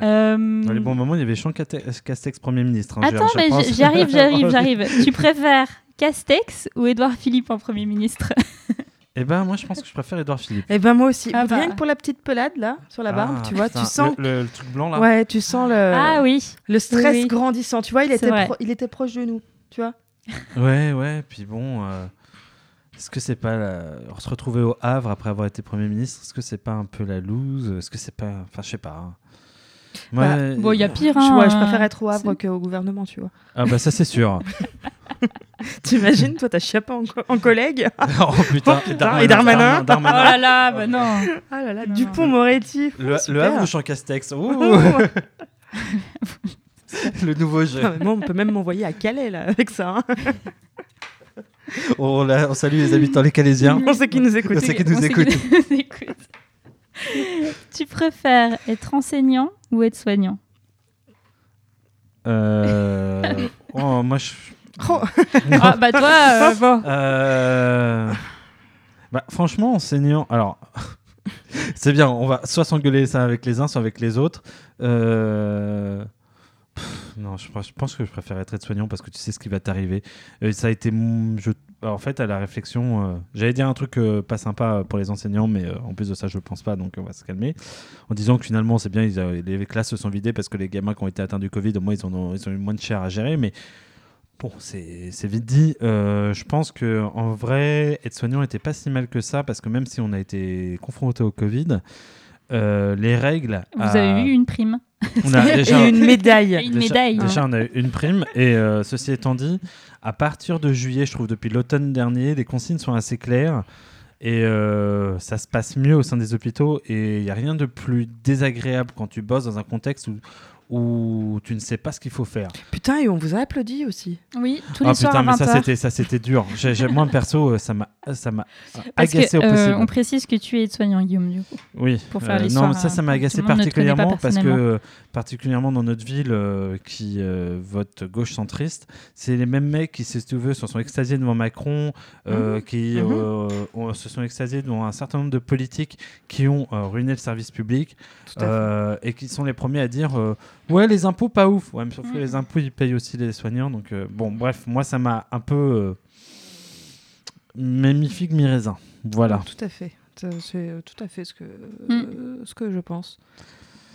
Speaker 1: Euh,
Speaker 3: Dans les bons moments, il y avait Jean Cate- Castex Premier ministre. hein,
Speaker 1: Attends, mais j'arrive, j'arrive, <laughs> j'arrive. Tu préfères Castex ou Édouard Philippe en Premier ministre <laughs>
Speaker 3: Eh ben, moi, je pense que je préfère Édouard Philippe.
Speaker 2: Et ben moi aussi.
Speaker 1: Ah bah.
Speaker 2: Rien que pour la petite pelade là sur la barbe,
Speaker 3: Ah,
Speaker 2: tu vois,
Speaker 3: putain,
Speaker 2: tu sens.
Speaker 3: Le, le- le truc blanc, là.
Speaker 2: Ouais, tu sens le,
Speaker 1: Ah oui,
Speaker 2: le stress
Speaker 1: Oui,
Speaker 2: grandissant. Tu vois, il était, pro- il était proche de nous. Tu vois. <laughs>
Speaker 3: Ouais, ouais, puis bon, euh, est-ce que c'est pas la... se retrouver au Havre après avoir été Premier ministre Est-ce que c'est pas un peu la loose Est-ce que c'est pas... Enfin, je sais pas. hein. Ouais.
Speaker 1: Bon, il y a pire.
Speaker 2: Je,
Speaker 1: Hein,
Speaker 2: ouais, je préfère être au Havre qu'au gouvernement, tu vois.
Speaker 3: Ah bah ça c'est sûr. <laughs>
Speaker 2: T'imagines, toi, t'as Chiappa en, co- en collègue <laughs>
Speaker 3: oh putain.
Speaker 2: Oh, putain, et Darmanin.
Speaker 1: Oh là là, bah non.
Speaker 2: Ah là là,
Speaker 1: Non,
Speaker 2: Dupont-Moretti.
Speaker 3: Le, le Havre ou Champ Castex Ouh. <laughs> Le nouveau jeu.
Speaker 2: Mais moi, on peut même m'envoyer à Calais, là, avec ça. hein.
Speaker 3: On, la- on salue les habitants les Calaisiens.
Speaker 2: On sait qui nous écoute.
Speaker 3: On sait qui nous
Speaker 1: nous écoute. tu préfères être enseignant ou être soignant
Speaker 3: Euh... oh, moi je. <laughs>
Speaker 2: Oh.
Speaker 1: Ah bah toi, euh, bon.
Speaker 3: Euh, Bah, franchement, enseignant. Alors, <laughs> c'est bien, on va soit s'engueuler ça avec les uns, soit avec les autres. Euh, pff, Non, je, je pense que je préfère être aide-soignant parce que tu sais ce qui va t'arriver. Euh, ça a été. mon- Je... En fait, à la réflexion, euh, j'allais dire un truc euh, pas sympa pour les enseignants, mais euh, en plus de ça, je pense pas, donc on va se calmer. En disant que finalement, c'est bien, ils, les classes se sont vidées parce que les gamins qui ont été atteints du Covid, au moins, ils, en ont, ils ont eu moins de chair à gérer, mais. Bon, c'est vite dit. Je pense que en vrai, être soignant n'était pas si mal que ça parce que même si on a été confronté au Covid, les règles.
Speaker 1: Vous
Speaker 3: à-
Speaker 1: avez eu une prime?
Speaker 3: On a déjà, <laughs>
Speaker 2: Et une médaille.
Speaker 1: et une
Speaker 3: déjà-
Speaker 1: médaille.
Speaker 3: Déjà, on a eu une prime. Et euh, ceci étant dit, à partir de juillet, je trouve, depuis l'automne dernier, les consignes sont assez claires. Et euh, ça se passe mieux au sein des hôpitaux. Et il n'y a rien de plus désagréable quand tu bosses dans un contexte où, où tu ne sais pas ce qu'il faut faire.
Speaker 2: Putain, et on vous a applaudi aussi.
Speaker 1: Oui, tous les
Speaker 3: Ah
Speaker 1: soirs
Speaker 3: putain,
Speaker 1: à
Speaker 3: mais
Speaker 1: 20h.
Speaker 3: ça c'était ça c'était dur. J'ai- j'ai- moi perso, euh, ça m'a ça m'a
Speaker 1: Parce
Speaker 3: agacé
Speaker 1: que,
Speaker 3: au
Speaker 1: euh,
Speaker 3: possible.
Speaker 1: on précise que tu es soignant, Guillaume, du coup.
Speaker 3: Oui.
Speaker 1: pour faire
Speaker 3: Euh,
Speaker 1: les
Speaker 3: non,
Speaker 1: soirs,
Speaker 3: ça ça m'a agacé particulièrement parce que euh, particulièrement dans notre ville euh, qui euh, vote gauche centriste, c'est les mêmes mecs qui si tu veux se sont extasiés devant Macron, euh, qui
Speaker 2: Mhm.
Speaker 3: euh, ont- se sont extasiés devant un certain nombre de politiques qui ont euh, ruiné le service public euh, et qui sont les premiers à dire euh, ouais les impôts pas ouf. Ouais, mais sauf que
Speaker 1: Mhm.
Speaker 3: les impôts ils payent aussi les soignants donc euh, bon bref moi ça m'a un peu euh, mi figue mi raisin. Voilà.
Speaker 2: Tout à fait. C'est tout à fait ce que,
Speaker 1: Mm.
Speaker 2: euh, ce que je pense.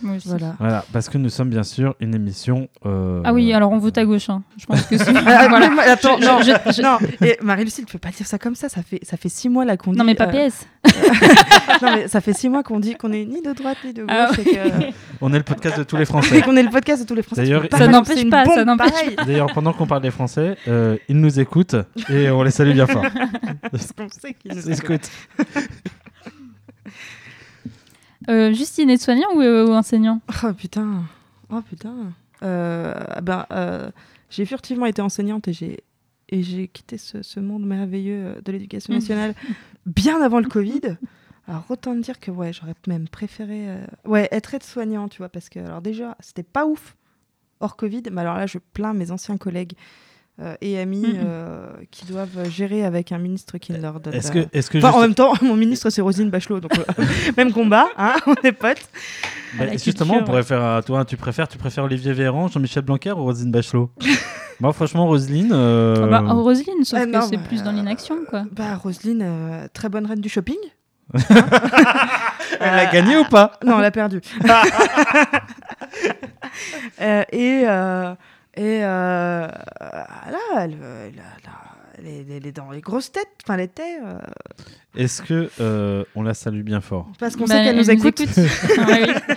Speaker 1: Moi aussi.
Speaker 2: Voilà.
Speaker 3: Voilà, parce que nous sommes bien sûr une émission. euh,
Speaker 1: Ah oui, alors on vote à gauche. hein. Je pense que <laughs> c'est.
Speaker 2: Ah,
Speaker 1: voilà.
Speaker 2: mais attends,
Speaker 1: Je-
Speaker 2: non,
Speaker 1: je- je-
Speaker 2: non. Et Marie-Lucie, tu peux pas dire ça comme ça. Ça fait, ça fait six mois là qu'on dit.
Speaker 1: Non, mais pas
Speaker 2: euh,
Speaker 1: PS. <laughs>
Speaker 2: non, mais ça fait six mois qu'on dit qu'on est ni de droite ni de gauche
Speaker 1: Ah
Speaker 2: et que- <laughs>
Speaker 3: On est le podcast de tous les
Speaker 2: et
Speaker 3: Français.
Speaker 2: qu'on est le podcast de tous les Français.
Speaker 3: D'ailleurs, Ça
Speaker 2: pas
Speaker 1: n'empêche pas, ça n'empêche.
Speaker 3: D'ailleurs, pendant qu'on parle des Français, euh, ils nous écoutent et on les salue bien fort.
Speaker 2: Parce qu'on sait qu'ils nous écoutent.
Speaker 1: Euh, Justine, est soignant ou, euh, ou enseignant?
Speaker 2: Oh putain. Oh putain. Euh, ben, j'ai furtivement été enseignante et j'ai et j'ai quitté ce, ce monde merveilleux de l'éducation nationale <laughs> bien avant le Covid. Alors autant te dire que ouais, j'aurais même préféré ouais, être aide-soignant, tu vois, parce que alors déjà, c'était pas ouf hors Covid, mais alors là, je plains mes anciens collègues euh, et amis euh, qui doivent gérer avec un ministre qui ne leur donne
Speaker 3: Est-ce
Speaker 2: pas-
Speaker 3: que, est-ce que
Speaker 2: Enfin, en même temps, mon ministre, c'est Rosine Bachelot, donc euh, <laughs> même combat, hein, <laughs> on est potes.
Speaker 3: bah,
Speaker 1: la
Speaker 3: justement,
Speaker 1: culture,
Speaker 3: on pourrait faire. Toi, tu préfères, tu préfères Olivier Véran, Jean-Michel Blanquer ou Roselyne Bachelot? <laughs> Moi, franchement, Roselyne. euh,
Speaker 1: Ah bah, oh, Roselyne, sauf
Speaker 2: Ah
Speaker 1: que c'est
Speaker 2: bah,
Speaker 1: plus dans l'inaction, quoi.
Speaker 2: Bah, Roselyne, euh, très bonne reine du shopping.
Speaker 3: Elle a gagné ou pas?
Speaker 2: Non, elle a perdu. Euh, et euh, et euh, là, elle, elle, elle- elle est- elle est dans les grosses têtes. Enfin, elle était. euh,
Speaker 3: Est-ce que euh, on la salue bien fort?
Speaker 2: Parce qu'on
Speaker 1: Bah,
Speaker 2: sait qu'elle
Speaker 1: elle
Speaker 2: nous écoute.
Speaker 1: Ah oui.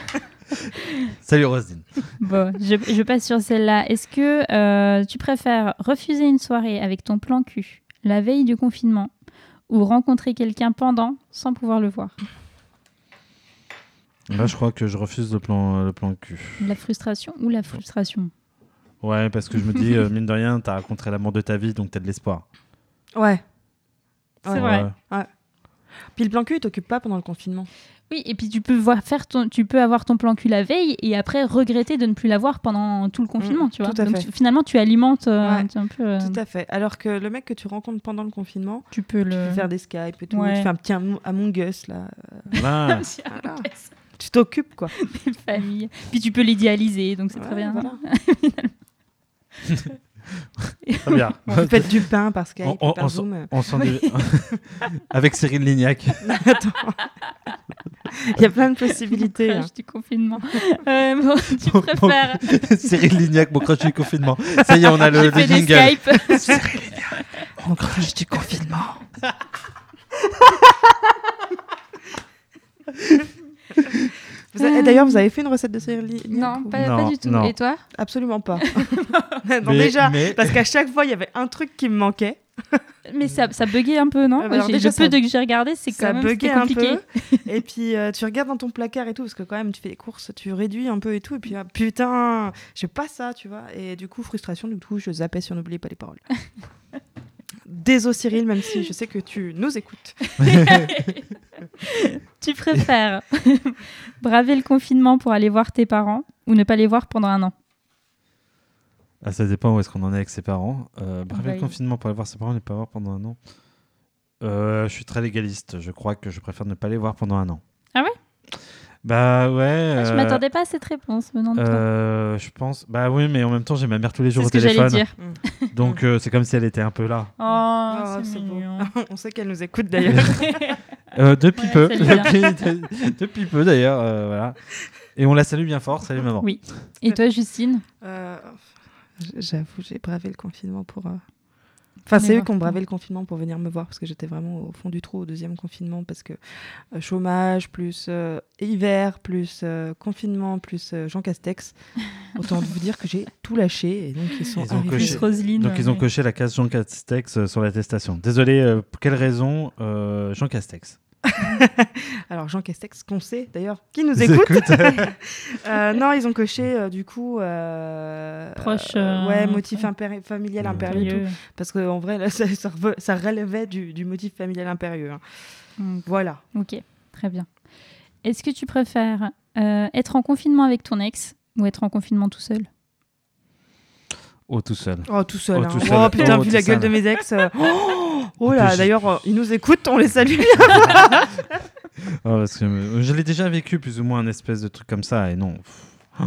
Speaker 1: <laughs>
Speaker 3: Salut Roselyne.
Speaker 1: Bon, je, je passe sur celle-là. Est-ce que euh, tu préfères refuser une soirée avec ton plan cul la veille du confinement ou rencontrer quelqu'un pendant sans pouvoir le voir?
Speaker 3: Là, je crois que je refuse le plan, le plan cul.
Speaker 1: La frustration ou la frustration?
Speaker 3: Ouais, parce que je me dis, euh, <laughs> mine de rien, t'as rencontré l'amour de ta vie, donc t'as de l'espoir.
Speaker 2: Ouais.
Speaker 1: C'est
Speaker 2: Ouais.
Speaker 1: vrai.
Speaker 3: Ouais.
Speaker 2: Puis le plan cul, il t'occupe pas pendant le confinement.
Speaker 1: Oui, et puis tu peux voir faire ton, tu peux avoir ton plan cul la veille et après regretter de ne plus l'avoir pendant tout le confinement,
Speaker 2: Mm,
Speaker 1: tu vois.
Speaker 2: tout à
Speaker 1: Donc
Speaker 2: fait.
Speaker 1: tu- finalement, tu alimentes euh,
Speaker 2: Ouais.
Speaker 1: tu- un peu. euh,
Speaker 2: Tout à fait. Alors que le mec que tu rencontres pendant le confinement,
Speaker 1: tu peux
Speaker 2: tu
Speaker 1: le.
Speaker 2: peux faire des Skype et tout.
Speaker 1: Ouais.
Speaker 2: Tu fais un petit Among Us, là.
Speaker 3: Voilà. <laughs>
Speaker 2: Voilà. Tu t'occupes, quoi. <laughs>
Speaker 1: famille. Puis tu peux l'idéaliser, donc c'est très bien.
Speaker 2: voilà.
Speaker 3: Très bien. <laughs>
Speaker 2: Vous faites du pain par Skype,
Speaker 3: On- on-
Speaker 2: par
Speaker 3: on
Speaker 2: Zoom.
Speaker 3: On s'en est- <laughs> <laughs> Avec Cyril Lignac.
Speaker 2: Attends. Il y a plein de possibilités. hein.
Speaker 1: Crash du confinement. Euh, bon, tu préfères
Speaker 3: Cyril Lignac, mon crush du confinement. Ça y est, on a le, le jingle.
Speaker 1: Skype.
Speaker 2: Mon crush du confinement. D'ailleurs, vous avez fait une recette de céréales
Speaker 1: Non, pas,
Speaker 3: Non,
Speaker 1: pas du tout.
Speaker 3: non.
Speaker 1: Et toi?
Speaker 2: Absolument pas. <laughs> non,
Speaker 3: Mais-
Speaker 2: déjà,
Speaker 3: mais-
Speaker 2: parce qu'à chaque fois, il y avait un truc qui me manquait.
Speaker 1: Mais ça, ça buguait un peu, non
Speaker 2: Ah, bah alors
Speaker 1: J'ai-
Speaker 2: déjà,
Speaker 1: Le peu
Speaker 2: ça-
Speaker 1: de que j'ai regardé, c'est
Speaker 2: ça
Speaker 1: quand même
Speaker 2: buguait
Speaker 1: c'était
Speaker 2: un
Speaker 1: compliqué.
Speaker 2: peu. Et puis, euh, tu regardes dans ton placard et tout, parce que quand même, tu fais les courses, tu réduis un peu et tout. Et puis, ah, putain, j'ai pas ça, tu vois. Et du coup, frustration, du coup, je zappais sur N'oubliez pas les paroles. <laughs> Désolé Cyril, même si je sais que tu nous écoutes. <laughs>
Speaker 1: Tu préfères <laughs> braver le confinement pour aller voir tes parents ou ne pas les voir pendant un an
Speaker 3: Ah, ça dépend où est-ce qu'on en est avec ses parents. Euh, braver
Speaker 1: bah
Speaker 3: le
Speaker 1: oui.
Speaker 3: confinement pour aller voir ses parents et ne pas voir pendant un an. Euh, je suis très légaliste. Je crois que je préfère ne pas les voir pendant un an.
Speaker 1: Ah ouais?
Speaker 3: Bah ouais.
Speaker 1: Ah, Je
Speaker 3: euh,
Speaker 1: m'attendais pas à cette réponse venant de toi.
Speaker 3: euh, je pense. Bah oui, mais en même temps, j'ai ma mère tous les
Speaker 1: C'est
Speaker 3: jours
Speaker 1: ce
Speaker 3: au
Speaker 1: que j'allais
Speaker 3: téléphone.
Speaker 1: dire. <laughs>
Speaker 3: Donc euh, c'est comme si elle était un peu là.
Speaker 1: Oh,
Speaker 2: Oh,
Speaker 1: c'est
Speaker 2: beau. <laughs> On sait qu'elle nous écoute d'ailleurs.
Speaker 3: Euh, depuis
Speaker 1: Ouais,
Speaker 3: peu. depuis peu d'ailleurs. euh, voilà. Et on la salue bien fort. Salut maman.
Speaker 1: Oui. Et toi, Justine?
Speaker 2: Euh, J'avoue, j'ai bravé le confinement pour. Enfin, c'est eux qui ont bravé le confinement pour venir me voir parce que j'étais vraiment au fond du trou au deuxième confinement parce que euh, chômage plus euh, hiver plus euh, confinement plus euh, Jean Castex. <laughs> Autant vous dire que j'ai tout lâché et donc ils sont
Speaker 3: Ils ont coché.
Speaker 1: Plus Roselyne.
Speaker 3: Donc ils ont coché la case Jean Castex euh, sur l'attestation. Désolé, euh, pour quelle raison euh, Jean Castex? <laughs>
Speaker 2: Alors Jean Castex, qu'on sait d'ailleurs, qui nous écoute. <laughs> Euh, non, ils ont coché euh, du coup. euh,
Speaker 1: Proche,
Speaker 2: ouais, motif impéri- familial impérieux. tout. Parce qu'en vrai, là, <laughs> ça, ça reve- ça relevait du, du motif familial impérieux. hein.
Speaker 1: Mm,
Speaker 2: Voilà.
Speaker 1: Ok, très bien. Est-ce que tu préfères euh, être en confinement avec ton ex ou être en confinement tout seul?
Speaker 3: Oh, tout seul.
Speaker 2: Oh, tout seul.
Speaker 3: Oh,
Speaker 2: hein.
Speaker 3: tout
Speaker 2: Oh, putain,
Speaker 3: Oh,
Speaker 2: vu la gueule
Speaker 3: seul.
Speaker 2: de mes ex. euh, Oh, oh là, d'ailleurs, euh, ils nous écoutent, on les salue.
Speaker 3: Oh, <laughs> parce que, euh, je l'ai déjà vécu plus ou moins un espèce de truc comme ça et non. <gasps> Oh.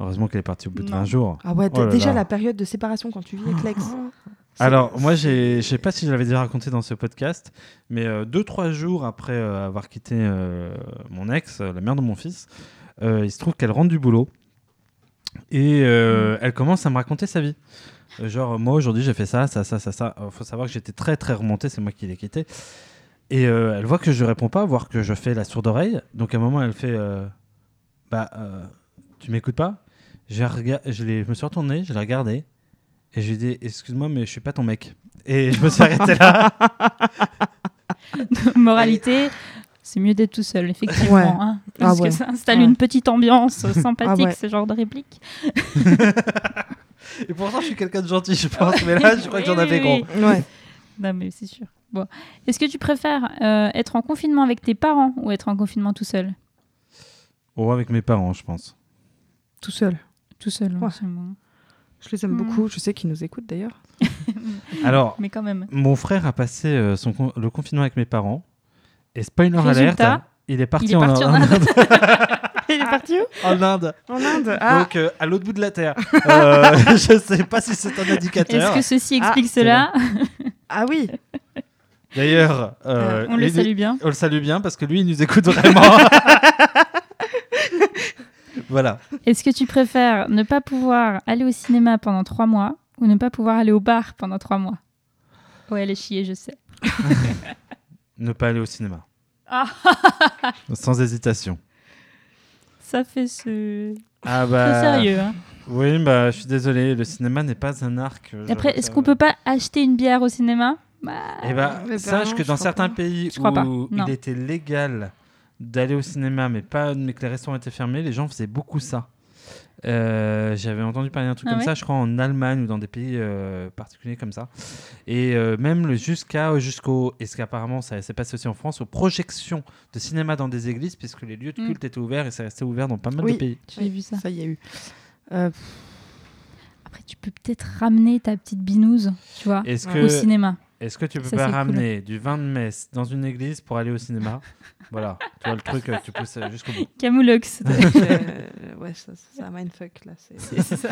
Speaker 3: Heureusement qu'elle est partie au bout. 20 jours.
Speaker 2: Ah ouais,
Speaker 3: Oh
Speaker 2: déjà
Speaker 3: là.
Speaker 2: la période de séparation quand tu vis avec l'ex. C'est-
Speaker 3: Alors, moi, je sais pas si je l'avais déjà raconté dans ce podcast, mais euh, deux, trois jours après euh, avoir quitté euh, mon ex, euh, la mère de mon fils, euh, il se trouve qu'elle rentre du boulot et euh, elle commence à me raconter sa vie. Euh, Genre, moi, aujourd'hui, j'ai fait ça, ça, ça, ça, ça. Il faut savoir que j'étais très, très remonté, c'est moi qui l'ai quitté. Et euh, elle voit que je réponds pas, voire que je fais la sourde oreille. Donc, à un moment, elle fait euh, Bah, euh, tu m'écoutes pas? Je, l'ai- je me suis retourné, je l'ai regardé. Et je lui ai dit, excuse-moi, mais je suis pas ton mec. Et je me suis arrêté là. <laughs>
Speaker 1: Moralité, c'est mieux d'être tout seul, effectivement.
Speaker 2: Ouais.
Speaker 1: hein,
Speaker 2: Ah
Speaker 1: parce
Speaker 2: ouais.
Speaker 1: que ça installe
Speaker 2: Ouais.
Speaker 1: une petite ambiance euh, sympathique,
Speaker 2: Ah ouais.
Speaker 1: ce genre de réplique. <laughs>
Speaker 3: Et pourtant, je suis quelqu'un de gentil, je pense. Mais là, je crois que j'en
Speaker 1: Oui,
Speaker 3: avais
Speaker 1: oui,
Speaker 3: gros.
Speaker 1: oui.
Speaker 2: Ouais.
Speaker 1: Non, mais c'est sûr. Bon. Est-ce que tu préfères euh, être en confinement avec tes parents ou être en confinement tout seul?
Speaker 3: Oh, avec mes parents, je pense.
Speaker 2: Tout seul.
Speaker 1: Tout seul,
Speaker 2: Ouais.
Speaker 1: bon.
Speaker 2: Je les aime
Speaker 1: Hmm.
Speaker 2: beaucoup. Je sais qu'ils nous écoutent d'ailleurs. <laughs>
Speaker 3: Alors,
Speaker 1: Mais quand même.
Speaker 3: mon frère a passé euh, son con- le confinement avec mes parents. Et spoiler
Speaker 1: Résultat,
Speaker 3: alerte, il est parti,
Speaker 1: il est
Speaker 3: en,
Speaker 1: parti en
Speaker 3: en Inde. <laughs> <laughs>
Speaker 2: Il est parti où?
Speaker 3: En Inde.
Speaker 2: En Inde. Ah,
Speaker 3: Donc, euh, à l'autre bout de la Terre. <laughs> Euh, <laughs> je sais pas si c'est un indicateur.
Speaker 1: Est-ce que ceci
Speaker 2: Ah,
Speaker 1: explique cela?
Speaker 2: ah oui.
Speaker 3: D'ailleurs, euh,
Speaker 1: On le
Speaker 3: lui-
Speaker 1: salue bien.
Speaker 3: On le salue bien parce que lui, il nous écoute vraiment. <laughs> voilà.
Speaker 1: Est-ce que tu préfères ne pas pouvoir aller au cinéma pendant trois mois ou ne pas pouvoir aller au bar pendant trois mois? Ouais, elle est chiée, je sais.
Speaker 3: Ne pas aller au cinéma.
Speaker 1: Ah.
Speaker 3: Sans hésitation.
Speaker 1: Ça fait ce...
Speaker 3: Ah <laughs>
Speaker 1: Très
Speaker 3: bah.
Speaker 1: sérieux. hein.
Speaker 3: Oui, bah, je suis désolé, le cinéma n'est pas un arc. euh,
Speaker 1: Après, est-ce
Speaker 3: que-
Speaker 1: qu'on peut pas acheter une bière au cinéma? Bah,
Speaker 3: Eh bah,
Speaker 2: ben
Speaker 3: sache
Speaker 2: non,
Speaker 3: que dans certains
Speaker 2: pas.
Speaker 3: pays
Speaker 1: Je
Speaker 3: où il était légal d'aller au cinéma, mais pas, mais que les restaurants étaient fermés, les gens faisaient beaucoup ça. Euh, J'avais entendu parler d'un truc
Speaker 1: Ah
Speaker 3: comme
Speaker 1: ouais
Speaker 3: ça, je crois en Allemagne ou dans des pays euh, particuliers comme ça. Et euh, même le jusqu'à jusqu'au et ce qu'apparemment ça s'est passé aussi en France aux projections de cinéma dans des églises puisque les lieux de
Speaker 1: Mm.
Speaker 3: culte étaient ouverts et c'est resté ouvert dans pas mal
Speaker 2: Oui.
Speaker 3: de pays.
Speaker 1: J'ai vu ça.
Speaker 2: Ça y a eu. Euh,
Speaker 1: Après, tu peux peut-être ramener ta petite binouse, tu vois,
Speaker 3: que
Speaker 1: au cinéma.
Speaker 3: Est-ce que tu peux
Speaker 1: Ça,
Speaker 3: pas
Speaker 1: cool.
Speaker 3: ramener du vin de messe dans une église pour aller au cinéma <laughs> Voilà, tu vois le truc, euh, tu pousses euh, jusqu'au bout.
Speaker 1: Camoulox. <laughs>
Speaker 2: euh, ouais, ça, ça, c'est un mindfuck là. <laughs> c'est-
Speaker 1: ça.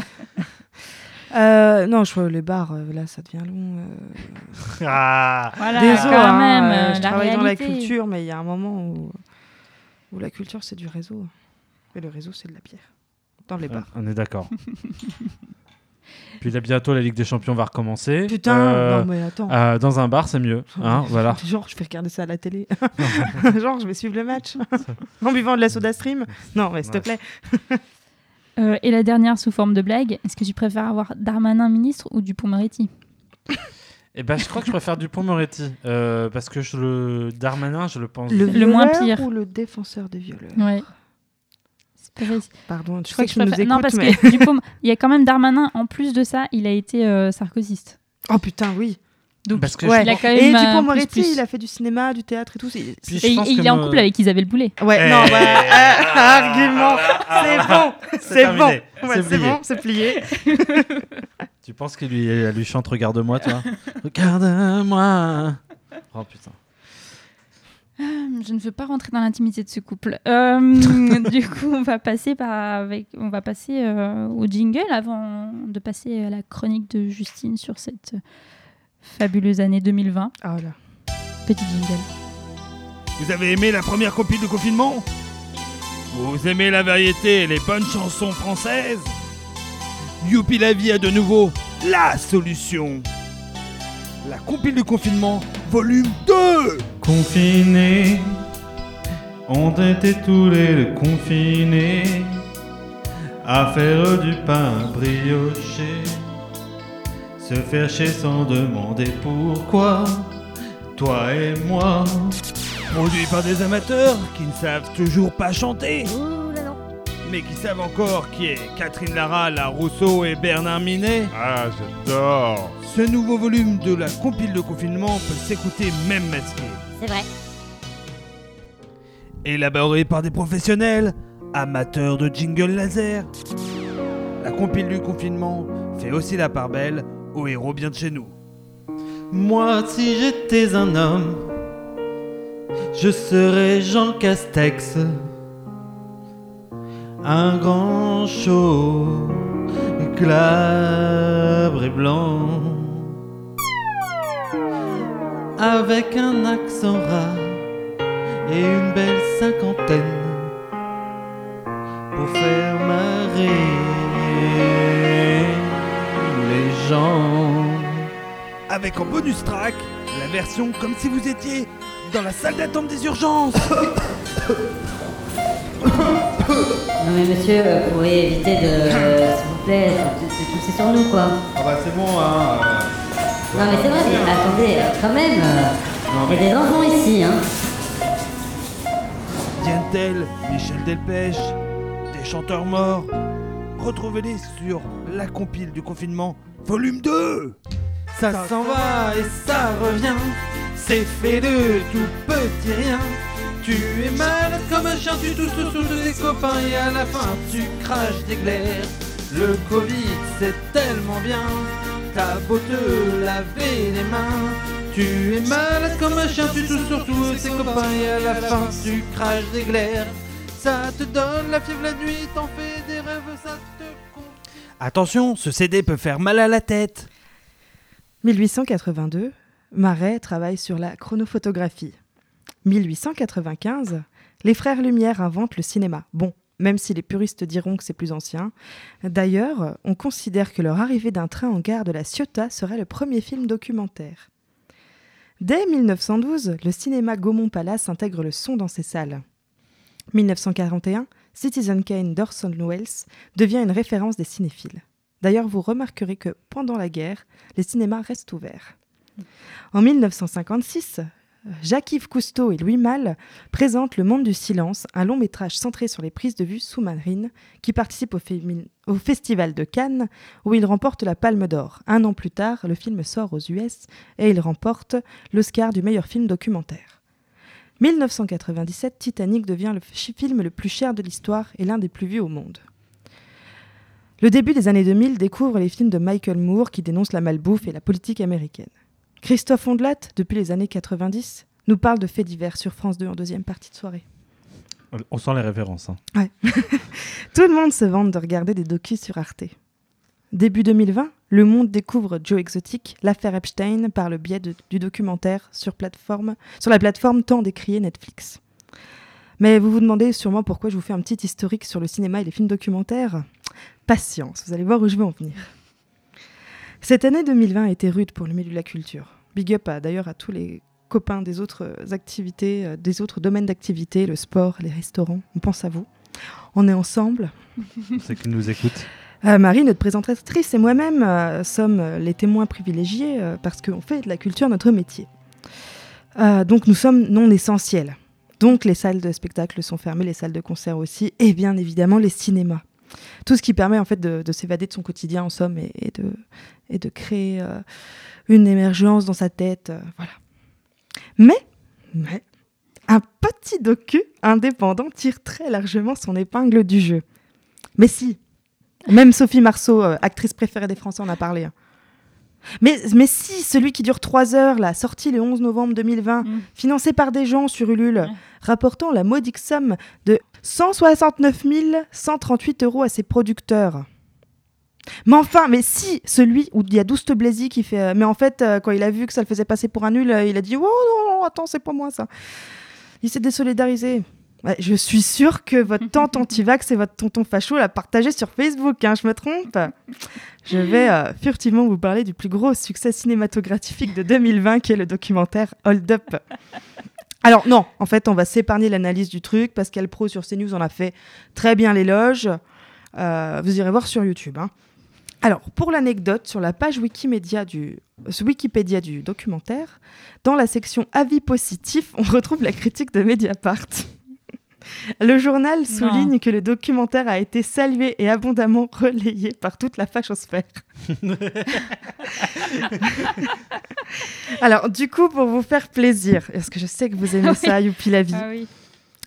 Speaker 2: Euh, non, je vois les bars, euh, là, ça devient long. euh.
Speaker 3: Ah
Speaker 1: Voilà,
Speaker 2: Désolé,
Speaker 1: quand
Speaker 2: hein,
Speaker 1: même,
Speaker 2: je
Speaker 1: la
Speaker 2: travaille dans la culture, mais il y a un moment où, où la culture, c'est du réseau. Et le réseau, c'est de la bière. Dans les bars.
Speaker 3: On est d'accord. Puis là, bientôt, la Ligue des Champions va recommencer.
Speaker 2: Putain,
Speaker 3: Euh,
Speaker 2: non mais attends.
Speaker 3: euh, dans un bar, c'est mieux. Hein, voilà. <laughs>
Speaker 2: Genre, je vais regarder ça à la télé. <laughs> Genre, je vais suivre le match. <laughs> en buvant de la soda stream. Non, mais s'il te plaît.
Speaker 1: Euh, et la dernière sous forme de blague, est-ce que tu préfères avoir Darmanin ministre ou Dupont-Moretti
Speaker 3: Et ben, je crois que je préfère Dupont-Moretti. euh, parce que je le... Darmanin, je le pense.
Speaker 2: Le,
Speaker 1: Le moins pire.
Speaker 2: ou le défenseur des violeurs
Speaker 1: Ouais.
Speaker 2: Pardon, je
Speaker 1: Je crois
Speaker 2: sais
Speaker 1: que
Speaker 2: que
Speaker 1: je
Speaker 2: tu nous
Speaker 1: préfère.
Speaker 2: écoutes,
Speaker 1: non, parce
Speaker 2: mais...
Speaker 1: que Dupont, il y a quand même Darmanin. En plus de ça, il a été euh, sarkozyste.
Speaker 2: Oh putain, oui.
Speaker 1: Donc,
Speaker 3: Parce que
Speaker 2: Ouais.
Speaker 1: il a quand même.
Speaker 2: Et
Speaker 1: euh,
Speaker 2: Dupont-Moretti, il a fait du cinéma, du théâtre et tout.
Speaker 1: Et
Speaker 3: je pense
Speaker 1: il est en couple avec Isabelle Boulet.
Speaker 2: Ouais,
Speaker 3: Eh.
Speaker 2: non, ouais, euh, argument. C'est bon, c'est bon.
Speaker 3: C'est plié.
Speaker 2: bon, c'est plié. <laughs>
Speaker 3: Tu penses qu'il lui, lui chante Regarde-moi, toi Regarde-moi <laughs> Oh putain.
Speaker 1: Euh, Je ne veux pas rentrer dans l'intimité de ce couple. Euh, <laughs> du coup, on va passer par avec, on va passer euh, au jingle avant de passer à la chronique de Justine sur cette fabuleuse année 2020.
Speaker 2: Oh là.
Speaker 1: Petit jingle.
Speaker 4: Vous avez aimé la première copie de confinement? Vous aimez la variété et les bonnes chansons françaises? Youpi la vie a de nouveau la solution La compile du confinement, volume 2
Speaker 3: Confinés, on était tous les deux confinés à faire du pain brioché, se faire chier sans demander pourquoi, toi et moi.
Speaker 4: Produit par des amateurs qui ne savent toujours pas chanter mais qui savent encore qui est Catherine Lara, La Rousseau et Bernard Minet.
Speaker 5: Ah, j'adore.
Speaker 4: Ce nouveau volume de la compile de confinement peut s'écouter même masqué.
Speaker 8: C'est vrai.
Speaker 4: Élaboré par des professionnels, amateurs de jingle laser. La compile du confinement fait aussi la part belle aux héros bien de chez nous.
Speaker 3: Moi, si j'étais un homme, je serais Jean Castex. Un grand chaud, glabre et blanc. Avec un accent rare et une belle cinquantaine. Pour faire marrer les gens.
Speaker 4: Avec en bonus track, la version comme si vous étiez dans la salle d'attente des urgences. <laughs>
Speaker 8: Non mais monsieur, euh, vous pourriez éviter de... euh, S'il vous plaît, de, de tousser sur nous quoi.
Speaker 3: Ah bah c'est bon, hein.
Speaker 8: Non mais c'est vrai, mais attendez, euh, quand même, euh, il y a des enfants ici, hein.
Speaker 4: Diane Tell, Michel Delpech, des chanteurs morts. Retrouvez-les sur la compile du confinement, volume 2
Speaker 3: Ça s'en va et ça revient. C'est fait de tout petit rien. Tu es malade comme un chien, tu tousses sous tous tes copains et à la fin tu craches des glaires. Le Covid c'est tellement bien, t'as beau te laver les mains. Tu es malade comme un chien, tu tousses sur tous tes copains et à la fin tu craches des glaires. Ça te donne la fièvre la nuit, t'en fais des rêves, ça te.
Speaker 4: Attention, ce CD peut faire mal à la tête
Speaker 2: 1882, Marais travaille sur la chronophotographie. 1895, les frères Lumière inventent le cinéma. Bon, même si les puristes diront que c'est plus ancien. D'ailleurs, on considère que leur arrivée d'un train en gare de la Ciotat serait le premier film documentaire. Dès 1912, le cinéma Gaumont Palace intègre le son dans ses salles. 1941, Citizen Kane d'Orson Welles devient une référence des cinéphiles. D'ailleurs, vous remarquerez que pendant la guerre, les cinémas restent ouverts. En 1956, Jacques-Yves Cousteau et Louis Malle présentent Le Monde du Silence, un long métrage centré sur les prises de vue sous-marines qui participe au, Festival de Cannes où il remporte la Palme d'Or. Un an plus tard, le film sort aux US et il remporte l'Oscar du meilleur film documentaire. 1997, Titanic devient le film le plus cher de l'histoire et l'un des plus vus au monde. Le début des années 2000 découvre les films de Michael Moore qui dénoncent la malbouffe et la politique américaine. Christophe Ondelat, depuis les années 90, nous parle de faits divers sur France 2 en deuxième partie de soirée.
Speaker 3: On sent les références. hein. <laughs>
Speaker 2: Tout le monde se vante de regarder des docus sur Arte. Début 2020, Le Monde découvre Joe Exotic, l'affaire Epstein, par le biais de- du documentaire sur, plateforme, sur la plateforme tant décriée Netflix. Mais vous vous demandez sûrement pourquoi je vous fais un petit historique sur le cinéma et les films documentaires Patience, vous allez voir où je veux en venir. Cette année 2020 a été rude pour le milieu de la culture. Big up d'ailleurs à tous les copains des autres euh, activités, euh, des autres domaines d'activité, le sport, les restaurants. On pense à vous. On est ensemble. <laughs>
Speaker 3: C'est qu'ils nous écoutent.
Speaker 2: Euh, Marie, notre présentatrice, et moi-même euh, sommes les témoins privilégiés parce qu'on fait de la culture notre métier. Donc nous sommes non essentiels. Donc les salles de spectacle sont fermées, les salles de concert aussi, et bien évidemment les cinémas. Tout ce qui permet en fait de, de s'évader de son quotidien en somme et, et de, et de créer euh, une émergence dans sa tête. euh, voilà. Mais, mais, un petit docu indépendant tire très largement son épingle du jeu. Mais si, même Sophie Marceau, euh, actrice préférée des Français, en a parlé. hein. Mais, mais si, celui qui dure 3 heures, là, sorti le 11 novembre 2020,
Speaker 1: Mm.
Speaker 2: financé par des gens sur Ulule, rapportant la modique somme de 169 138 euros à ses producteurs. Mais enfin, mais si, celui où il y a Douste Blazy qui fait. euh, mais en fait, euh, quand il a vu que ça le faisait passer pour un nul, euh, il a dit Oh non, non, attends, c'est pas moi ça. Il s'est désolidarisé. Ouais, je suis sûre que votre <laughs> tante antivax et votre tonton facho l'a partagé sur Facebook, hein, je me trompe Je vais furtivement vous parler du plus gros succès cinématographique de 2020 qui est le documentaire Hold Up. Alors non, en fait, on va s'épargner l'analyse du truc. Pascal Pro sur CNews en a fait très bien l'éloge. Euh, vous irez voir sur YouTube. hein. Alors, pour l'anecdote, sur la page euh, Wikipédia du documentaire, dans la section avis positif, on retrouve la critique de Mediapart. Le journal souligne que le documentaire a été salué et abondamment relayé par toute la fachosphère. <laughs> Alors, du coup, pour vous faire plaisir, parce que je sais que vous aimez ça, Youpi la vie,
Speaker 1: Ah oui.